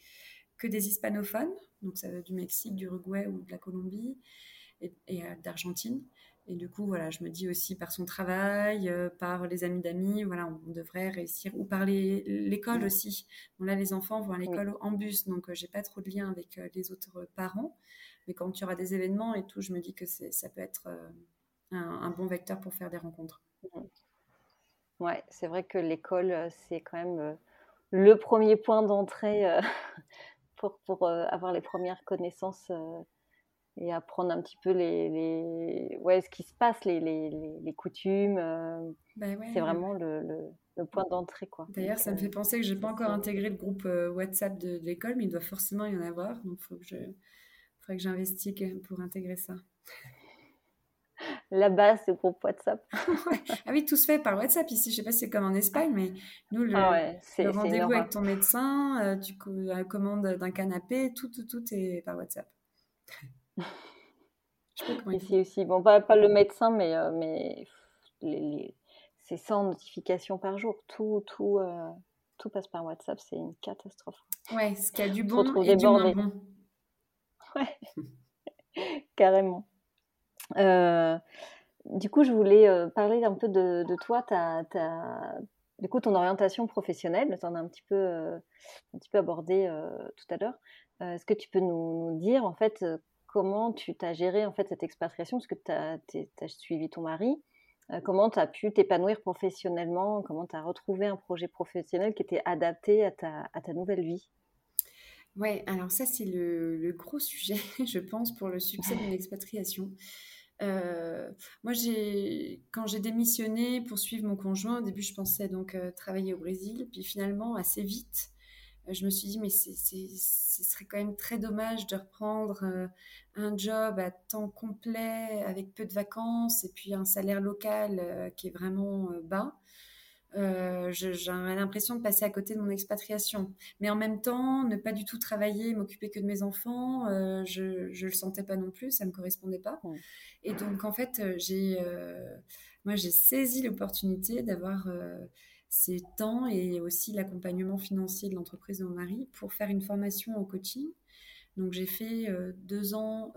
que des hispanophones, donc ça va du Mexique, du Uruguay ou de la Colombie et, euh, d'Argentine. Et du coup, voilà, je me dis aussi par son travail, euh, par les amis d'amis, voilà, on devrait réussir, ou par l'école aussi. Bon, là, les enfants vont à l'école en bus, donc je euh, j'ai pas trop de lien avec les autres parents. Mais quand il y aura des événements et tout, je me dis que ça peut être un, bon vecteur pour faire des rencontres. Ouais, c'est vrai que l'école, c'est quand même le premier point d'entrée pour, pour euh, avoir les premières connaissances euh, et apprendre un petit peu les, les, ouais, ce qui se passe, les, les, les coutumes. Euh, bah c'est vraiment le, le, point d'entrée. quoi. D'ailleurs, ça me fait penser que je n'ai pas encore intégré le groupe WhatsApp de, l'école, mais il doit forcément y en avoir. Donc, il faut que je, faudrait que j'investigue pour intégrer ça la base, c'est groupe WhatsApp. ah oui, tout se fait par WhatsApp ici. Je sais pas si c'est comme en Espagne, mais nous, le, ah rendez-vous avec ton médecin, euh, tu la commande d'un canapé, tout, tout, tout est par WhatsApp. ici aussi. Bon, pas, pas, le médecin, mais, euh, mais les, c'est 100 notifications par jour. Tout, tout, euh, tout passe par WhatsApp. C'est une catastrophe. Ouais, ce qu'il y a du bon et du moins bon. Ouais, carrément. Euh, du coup, je voulais euh, parler un peu de, toi, ta, du coup, ton orientation professionnelle. Tu en as un petit peu, euh, un petit peu abordé tout à l'heure. Est-ce que tu peux nous, dire, en fait, comment tu t'as géré en fait cette expatriation? Parce que tu as, suivi ton mari. comment tu as pu t'épanouir professionnellement? Comment tu as retrouvé un projet professionnel qui était adapté à ta nouvelle vie? Ouais, alors ça c'est le, le, gros sujet, je pense, pour le succès d'une expatriation. moi, j'ai, quand j'ai démissionné pour suivre mon conjoint, au début, je pensais donc travailler au Brésil. Puis finalement, assez vite, je me suis dit, mais ce serait quand même très dommage de reprendre un job à temps complet avec peu de vacances et puis un salaire local qui est vraiment bas. Euh, j'aurais l'impression de passer à côté de mon expatriation. Mais en même temps, ne pas du tout travailler, m'occuper que de mes enfants, euh, je ne le sentais pas non plus, ça ne me correspondait pas. Et donc, en fait, euh, j'ai moi, j'ai saisi l'opportunité d'avoir ces temps et aussi l'accompagnement financier de l'entreprise de mon mari pour faire une formation en coaching. Donc, j'ai fait deux ans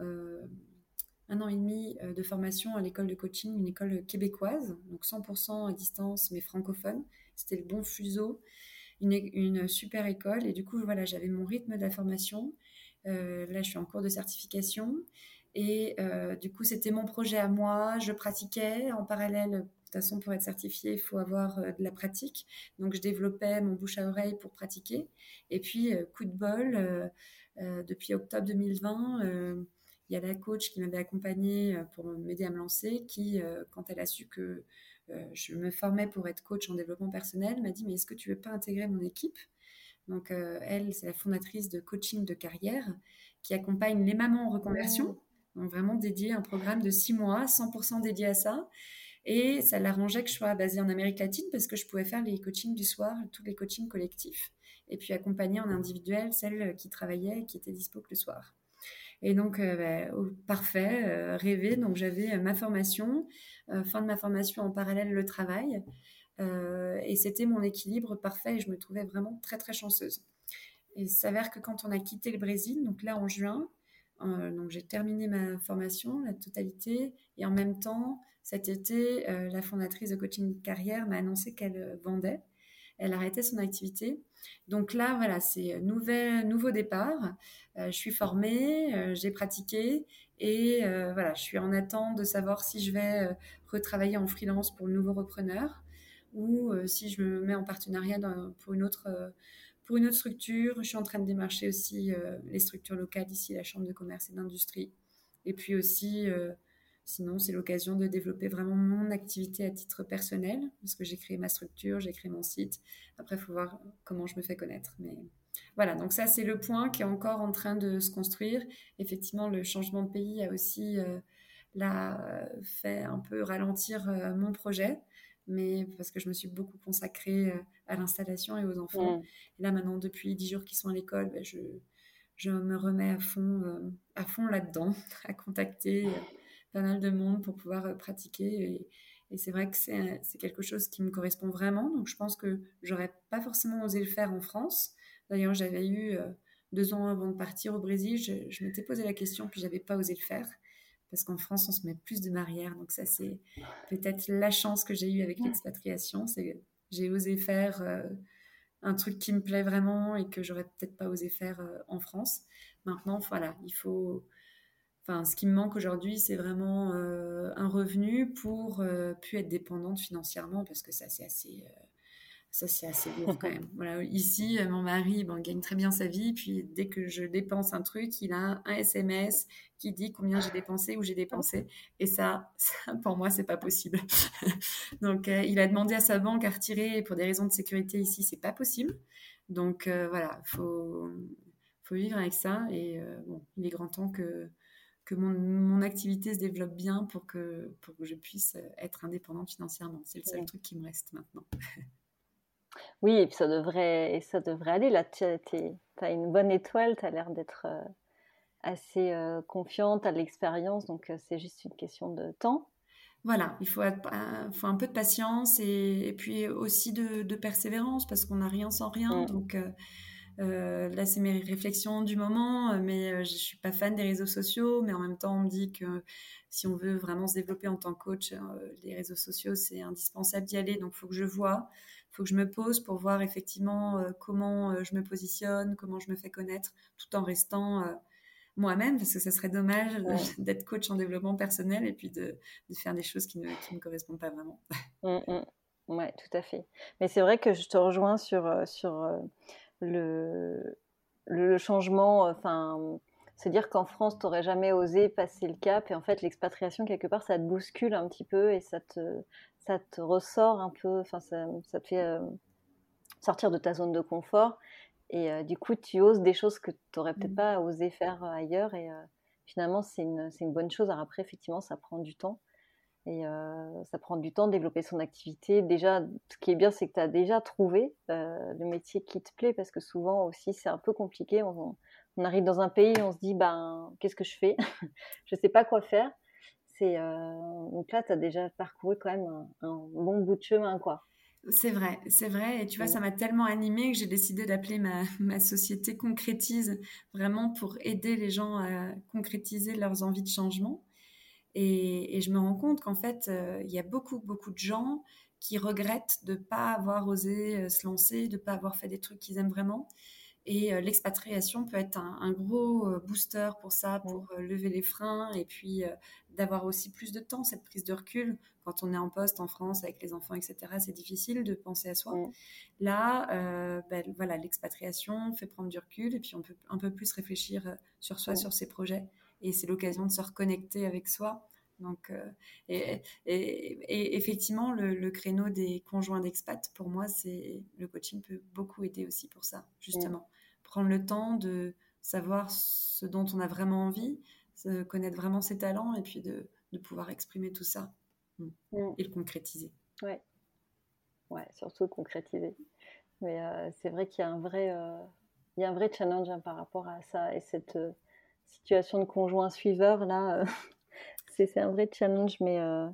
un an et demi euh, de formation à l'école de coaching, une école québécoise, donc 100% à distance, mais francophone. C'était le bon fuseau, une, super école. Et du coup, voilà, j'avais mon rythme de la formation. Euh, là, je suis en cours de certification. Et euh, du coup, c'était mon projet à moi. Je pratiquais en parallèle. De toute façon, pour être certifié, il faut avoir de la pratique. Donc, je développais mon bouche à oreille pour pratiquer. Et puis, coup de bol, depuis octobre 2020, il y a la coach qui m'avait accompagnée euh, pour m'aider à me lancer, qui, euh, quand elle a su que euh, je me formais pour être coach en développement personnel, m'a dit mais est-ce que tu veux pas intégrer mon équipe? Donc elle, c'est la fondatrice de coaching de carrière qui accompagne les mamans en reconversion. Donc vraiment dédié un programme de six mois, 100% dédié à ça. Et ça l'arrangeait que je sois basée en Amérique latine parce que je pouvais faire les coachings du soir, tous les coachings collectifs, et puis accompagner en individuel celles qui travaillaient et qui étaient dispo que le soir. Et donc, euh, bah, parfait, euh, rêvé. Donc, j'avais euh, ma formation, fin de ma formation en parallèle le travail. et c'était mon équilibre parfait et je me trouvais vraiment très, très chanceuse. Et il s'avère que quand on a quitté le Brésil, donc là en juin, j'ai terminé ma formation, la totalité, et en même temps, cet été, la fondatrice de Coaching Carrière m'a annoncé qu'elle vendait elle arrêtait son activité. Donc là, voilà, c'est nouvel, nouveau départ. Euh, je suis formée, euh, j'ai pratiqué et euh, voilà, je suis en attente de savoir si je vais retravailler en freelance pour le nouveau repreneur ou si je me mets en partenariat pour une autre pour une autre structure. Je suis en train de démarcher aussi les structures locales ici, la Chambre de commerce et d'industrie. Et puis aussi, Sinon, c'est l'occasion de développer vraiment mon activité à titre personnel, parce que j'ai créé ma structure, j'ai créé mon site. Après, il faut voir comment je me fais connaître. Mais voilà, donc ça, c'est le point qui est encore en train de se construire. Effectivement, le changement de pays a aussi euh, fait un peu ralentir euh, mon projet, mais parce que je me suis beaucoup consacrée euh, à l'installation et aux enfants. Mm. Et là, maintenant, depuis dix jours qu'ils sont à l'école, ben, je, je me remets à fond, à fond là-dedans, à contacter pas mal de monde pour pouvoir euh, pratiquer. Et, c'est vrai que c'est quelque chose qui me correspond vraiment. Donc je pense que j'aurais pas forcément osé le faire en France. D'ailleurs, j'avais eu euh, deux ans avant de partir au Brésil, je, m'étais posé la question, puis j'avais pas osé le faire. Parce qu'en France, on se met plus de barrières. Donc ça, c'est peut-être la chance que j'ai eue avec l'expatriation. C'est j'ai osé faire euh, un truc qui me plaît vraiment et que j'aurais peut-être pas osé faire en France. Maintenant, voilà, il faut Enfin, ce qui me manque aujourd'hui, c'est vraiment euh, un revenu pour euh, plus être dépendante financièrement parce que ça, c'est assez, euh, ça, c'est assez lourd quand même. Voilà, ici, mon mari bon, gagne très bien sa vie. Puis dès que je dépense un truc, il a un SMS qui dit combien j'ai dépensé ou j'ai dépensé. Et ça, pour moi, c'est pas possible. Donc, il a demandé à sa banque à retirer pour des raisons de sécurité ici, c'est pas possible. Donc voilà, faut faut vivre avec ça. Et bon, il est grand temps que que mon, activité se développe bien pour que, pour que je puisse être indépendante financièrement. C'est le seul truc qui me reste maintenant. Oui, et puis ça devrait, ça devrait aller. Là, tu as une bonne étoile, tu as l'air d'être euh, assez euh, confiante à l'expérience, donc euh, c'est juste une question de temps. Voilà, il faut, faut un peu de patience et, puis aussi de, persévérance parce qu'on n'a rien sans rien. Donc, euh, là, c'est mes réflexions du moment, euh, mais euh, je suis pas fan des réseaux sociaux, mais en même temps, on me dit que si on veut vraiment se développer en tant que coach, les réseaux sociaux, c'est indispensable d'y aller. Donc, il faut que je vois, il faut que je me pose pour voir effectivement comment je me positionne, comment je me fais connaître, tout en restant moi-même, parce que ça serait dommage d'être coach en développement personnel et puis de, faire des choses qui ne, me correspondent pas vraiment. Oui, mmh. Ouais, tout à fait. Mais c'est vrai que je te rejoins sur, sur le, le changement, enfin, se dire qu'en France, tu n'aurais jamais osé passer le cap. Et en fait, l'expatriation, quelque part, ça te bouscule un petit peu et ça te, ça te ressort un peu, enfin, ça, ça te fait euh, sortir de ta zone de confort. Et euh, du coup, tu oses des choses que tu n'aurais peut-être mmh. pas osé faire ailleurs. Et finalement, c'est une, une, bonne chose. Alors après, effectivement, ça prend du temps. Et ça prend du temps de développer son activité. Déjà, ce qui est bien, c'est que tu as déjà trouvé le métier qui te plaît, parce que souvent aussi, c'est un peu compliqué. On, on, arrive dans un pays, on se dit, ben, qu'est-ce que je fais? Je ne sais pas quoi faire. C'est donc là, tu as déjà parcouru quand même un, bon bout de chemin, quoi. C'est vrai, c'est vrai. Et tu vois, ça m'a tellement animée que j'ai décidé d'appeler ma, ma, société Concrétise, vraiment pour aider les gens à concrétiser leurs envies de changement. Et, je me rends compte qu'en fait, euh, il y a beaucoup, beaucoup de gens qui regrettent de ne pas avoir osé euh, se lancer, de ne pas avoir fait des trucs qu'ils aiment vraiment. Et euh, l'expatriation peut être un, gros booster pour ça, pour lever les freins et puis d'avoir aussi plus de temps, cette prise de recul. Quand on est en poste en France avec les enfants, etc., c'est difficile de penser à soi. Là, ben, voilà, l'expatriation fait prendre du recul et puis on peut un peu plus réfléchir sur soi, sur ses projets et c'est l'occasion de se reconnecter avec soi. Donc, euh, et, et, effectivement, le, créneau des conjoints d'expat, pour moi, c'est le coaching peut beaucoup aider aussi pour ça, justement. Prendre le temps de savoir ce dont on a vraiment envie, de connaître vraiment ses talents et puis de, de pouvoir exprimer tout ça mm. Mm. et le concrétiser. Ouais. ouais, surtout concrétiser. Mais euh, c'est vrai qu'il y a un vrai, euh, il y a un vrai challenge hein, par rapport à ça et cette situation de conjoint suiveur, là, euh, c'est un vrai challenge. Mais, euh,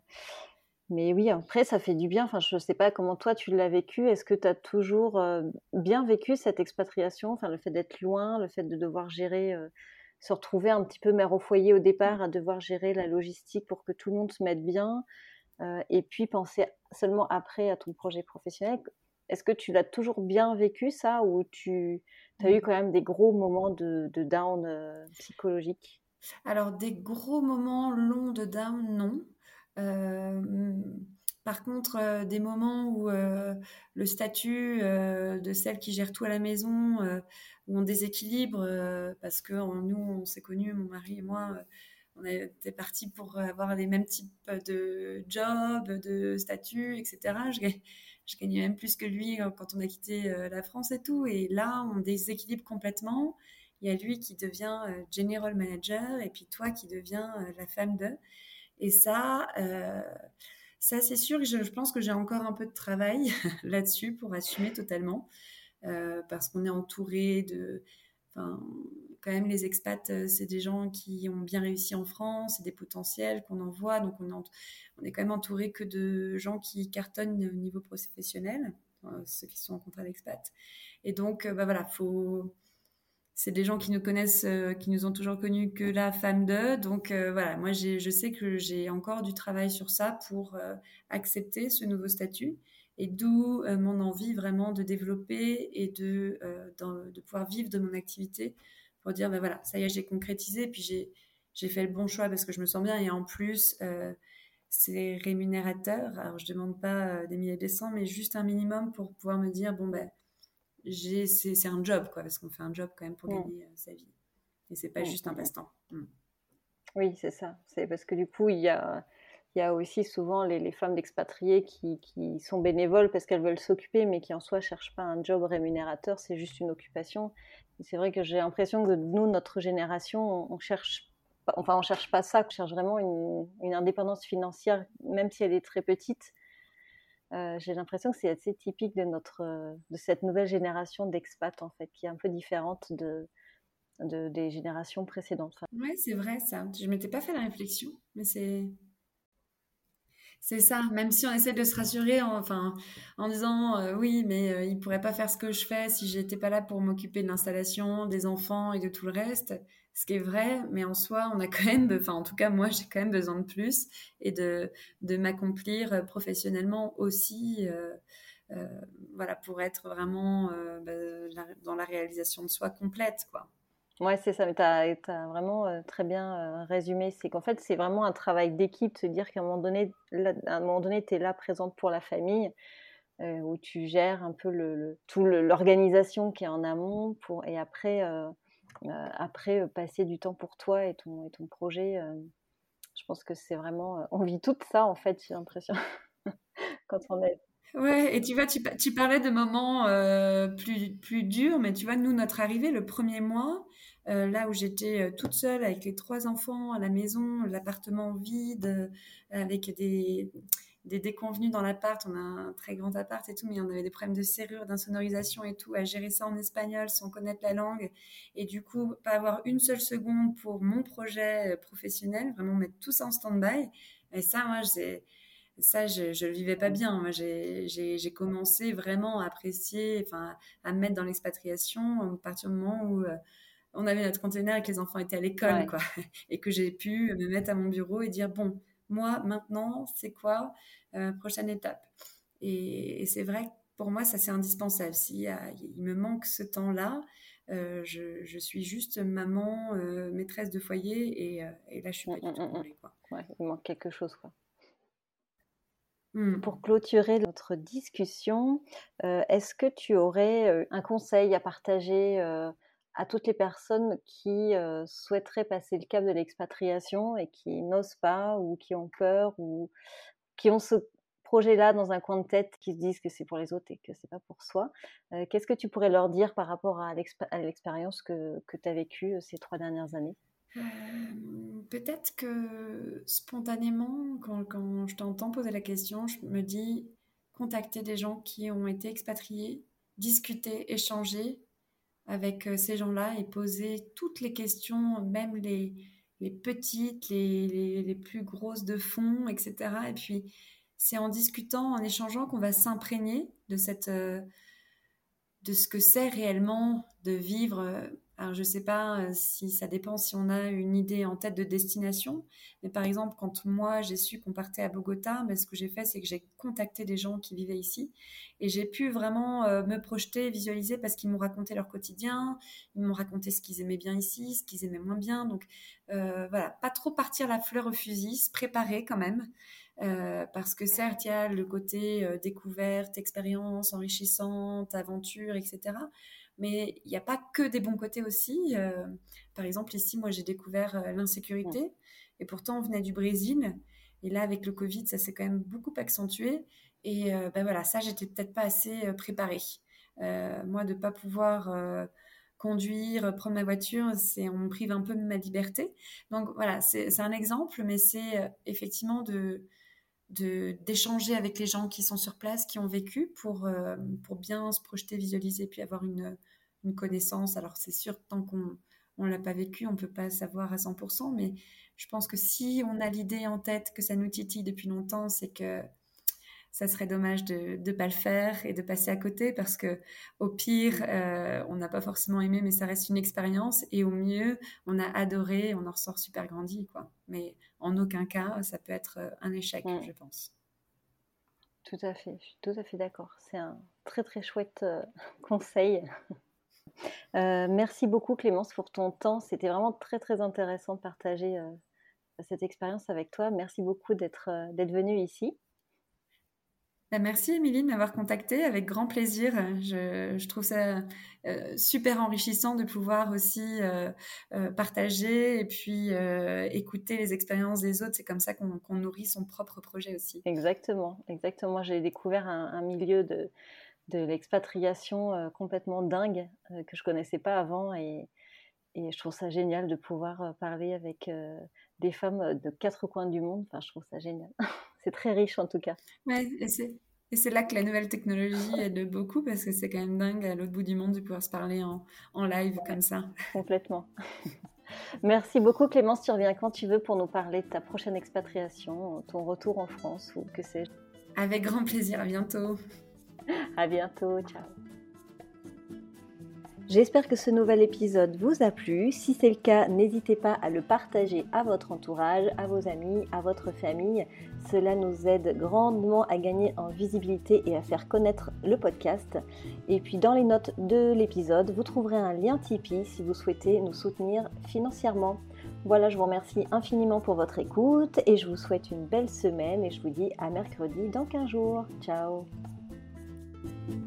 mais oui, après, ça fait du bien. Je ne sais pas comment toi, tu l'as vécu. Est-ce que tu as toujours euh, bien vécu cette expatriation? Enfin, le fait d'être loin, le fait de devoir gérer, se retrouver un petit peu mère au foyer au départ, à devoir gérer la logistique pour que tout le monde se mette bien. et puis penser seulement après à ton projet professionnel? Est-ce que tu l'as toujours bien vécu ça ou tu as eu mmh. quand même des gros moments de, down euh, psychologique? Alors des gros moments longs de down, non. Euh, par contre, euh, des moments où le statut de celle qui gère tout à la maison, où on déséquilibre, parce que nous, on s'est connus, mon mari et moi, on était partis pour avoir les mêmes types de jobs, de statut, etc je gagnais même plus que lui euh, quand on a quitté euh, la France et tout. Et là, on déséquilibre complètement. Il y a lui qui devient euh, general manager et puis toi qui deviens la femme de. Et ça, ça c'est sûr, je, je pense que j'ai encore un peu de travail là-dessus pour assumer totalement. parce qu'on est entouré de, quand même, les expats, euh, c'est des gens qui ont bien réussi en France, c'est des potentiels qu'on envoie. Donc, on, on, est quand même entouré que de gens qui cartonnent au niveau professionnel, euh, ceux qui sont en contrat d'expat. Et donc, euh, bah voilà, faut. C'est des gens qui nous connaissent, qui nous ont toujours connus que la femme d'eux. Donc voilà, moi je sais que j'ai encore du travail sur ça pour accepter ce nouveau statut et d'où mon envie vraiment de développer et de, de pouvoir vivre de mon activité pour dire, ben voilà, ça y est, j'ai concrétisé, puis j'ai, j'ai fait le bon choix parce que je me sens bien, et en plus, euh, c'est rémunérateur. Alors, je demande pas euh, des milliers de cents, mais juste un minimum pour pouvoir me dire, bon, ben, j'ai, c'est, c'est un job, quoi, parce qu'on fait un job quand même pour mm. gagner euh, sa vie. Et c'est pas mm, juste un mm, passe-temps. Oui, c'est ça. C'est parce que du coup, il y a, il y a aussi souvent les, femmes d'expatriés qui, sont bénévoles parce qu'elles veulent s'occuper, mais qui en soi cherchent pas un job rémunérateur, c'est juste une occupation. C'est vrai que j'ai l'impression que nous, notre génération, on cherche, enfin, on cherche pas ça, on cherche vraiment une, indépendance financière, même si elle est très petite. Euh, j'ai l'impression que c'est assez typique de notre, de cette nouvelle génération d'expats en fait, qui est un peu différente de des générations précédentes. Oui, c'est vrai ça. Je m'étais pas fait la réflexion, mais c'est c'est ça, même si on essaie de se rassurer en, enfin, en disant euh, oui, mais euh, il pourrait pas faire ce que je fais si j'étais pas là pour m'occuper de l'installation, des enfants et de tout le reste. Ce qui est vrai, mais en soi, on a quand même, enfin, en tout cas, moi, j'ai quand même besoin de plus et de, de m'accomplir professionnellement aussi, euh, voilà, pour être vraiment bah, dans la réalisation de soi complète, quoi. Ouais, c'est ça, mais tu as, vraiment très bien résumé. C'est qu'en fait, c'est vraiment un travail d'équipe, se dire qu'à un moment donné, un moment donné, tu es là présente pour la famille, où tu gères un peu le, tout l'organisation qui est en amont, pour, et après, après, passer du temps pour toi et ton, et ton projet, je pense que c'est vraiment. on vit tout ça, en fait, j'ai l'impression, quand on est. Ouais, et tu vois, tu, tu parlais de moments plus, plus durs, mais tu vois, nous, notre arrivée, le premier mois, là où j'étais toute seule avec les trois enfants à la maison, l'appartement vide, avec des, des déconvenus dans l'appart. On a un très grand appart et tout, mais on avait des problèmes de serrure, d'insonorisation et tout, à gérer ça en espagnol sans connaître la langue. Et du coup, pas avoir une seule seconde pour mon projet euh, professionnel, vraiment mettre tout ça en stand-by. Et ça, moi, ça, je ne le vivais pas bien. Moi, j'ai commencé vraiment à apprécier, enfin, à me mettre dans l'expatriation à partir du moment où euh, on avait notre container et que les enfants étaient à l'école, quoi. Et que j'ai pu me mettre à mon bureau et dire, bon, moi, maintenant, c'est quoi euh, prochaine étape? Et, c'est vrai que pour moi, ça c'est indispensable. S'il il me manque ce temps-là, euh, je, suis juste maman, maîtresse de foyer, et, là, je suis pas du tout comblée. il manque quelque chose. Quoi. Mmh. Pour clôturer notre discussion, est-ce que tu aurais un conseil à partager à toutes les personnes qui souhaiteraient passer le cap de l'expatriation et qui n'osent pas ou qui ont peur ou qui ont ce projet-là dans un coin de tête, qui se disent que c'est pour les autres et que c'est pas pour soi. Qu'est-ce que tu pourrais leur dire par rapport à l'expérience que, que tu as vécue ces trois dernières années? Peut-être que spontanément, quand, je t'entends poser la question, je me dis contacter des gens qui ont été expatriés, discuter, échanger, avec euh, ces gens-là et poser toutes les questions, même les, petites, les, plus grosses de fond, etc. Et puis, c'est en discutant, en échangeant qu'on va s'imprégner de cette, euh, de ce que c'est réellement de vivre euh, alors, je ne sais pas euh, si ça dépend si on a une idée en tête de destination. Mais par exemple, quand moi, j'ai su qu'on partait à Bogota, mais ben, ce que j'ai fait, c'est que j'ai contacté des gens qui vivaient ici. Et j'ai pu vraiment euh, me projeter, visualiser, parce qu'ils m'ont raconté leur quotidien. Ils m'ont raconté ce qu'ils aimaient bien ici, ce qu'ils aimaient moins bien. Donc, euh, voilà, pas trop partir la fleur au fusil, se préparer quand même. parce que certes, il y a le côté découverte, expérience enrichissante, aventure, etc. Mais il n'y a pas que des bons côtés aussi. Euh, par exemple, ici, moi, j'ai découvert euh, l'insécurité. Et pourtant, on venait du Brésil. Et là, avec le Covid, ça s'est quand même beaucoup accentué. Et euh, ben voilà, ça, j'étais peut-être pas assez préparée. moi, de ne pas pouvoir conduire, prendre ma voiture, c'est on me prive un peu de ma liberté. Donc voilà, c'est un exemple, mais c'est effectivement de d'échanger avec les gens qui sont sur place, qui ont vécu, pour, pour bien se projeter, visualiser, puis avoir une, une connaissance. Alors c'est sûr, tant qu'on ne l'a pas vécu, on ne peut pas savoir à 100%, mais je pense que si on a l'idée en tête que ça nous titille depuis longtemps, c'est que ça serait dommage de ne pas le faire et de passer à côté parce que au pire, euh, on n'a pas forcément aimé, mais ça reste une expérience. Et au mieux, on a adoré, on en ressort super grandi, quoi. Mais en aucun cas, ça peut être euh, un échec, mm. je pense. Tout à fait, je suis tout à fait d'accord. C'est un très très chouette euh, merci beaucoup Clémence pour ton temps. C'était vraiment très très intéressant de partager cette expérience avec toi. Merci beaucoup d'être d'être venue ici. Bah, merci Émilie de m'avoir contactée avec grand plaisir. Je, trouve ça euh, super enrichissant de pouvoir aussi euh, euh, partager et puis écouter les expériences des autres. C'est comme ça qu'on nourrit son propre projet aussi. Exactement, exactement. J'ai découvert un, milieu de, de l'expatriation complètement dingue que je connaissais pas avant et, et, je trouve ça génial de pouvoir parler avec des femmes de quatre coins du monde. Enfin, je trouve ça génial. c'est très riche en tout cas. Ouais, et c'est là que la nouvelle technologie aide beaucoup parce que c'est quand même dingue à l'autre bout du monde de pouvoir se parler en, en live comme ça. Complètement. Merci beaucoup Clémence, tu reviens quand tu veux pour nous parler de ta prochaine expatriation, ton retour en France ou que sais-je. Avec grand plaisir, à bientôt. À bientôt, ciao. J'espère que ce nouvel épisode vous a plu. Si c'est le cas, n'hésitez pas à le partager à votre entourage, à vos amis, à votre famille. Cela nous aide grandement à gagner en visibilité et à faire connaître le podcast. Et puis dans les notes de l'épisode, vous trouverez un lien Tipeee si vous souhaitez nous soutenir financièrement. Voilà, je vous remercie infiniment pour votre écoute et je vous souhaite une belle semaine et je vous dis à mercredi dans 15 jours. Ciao Thank you.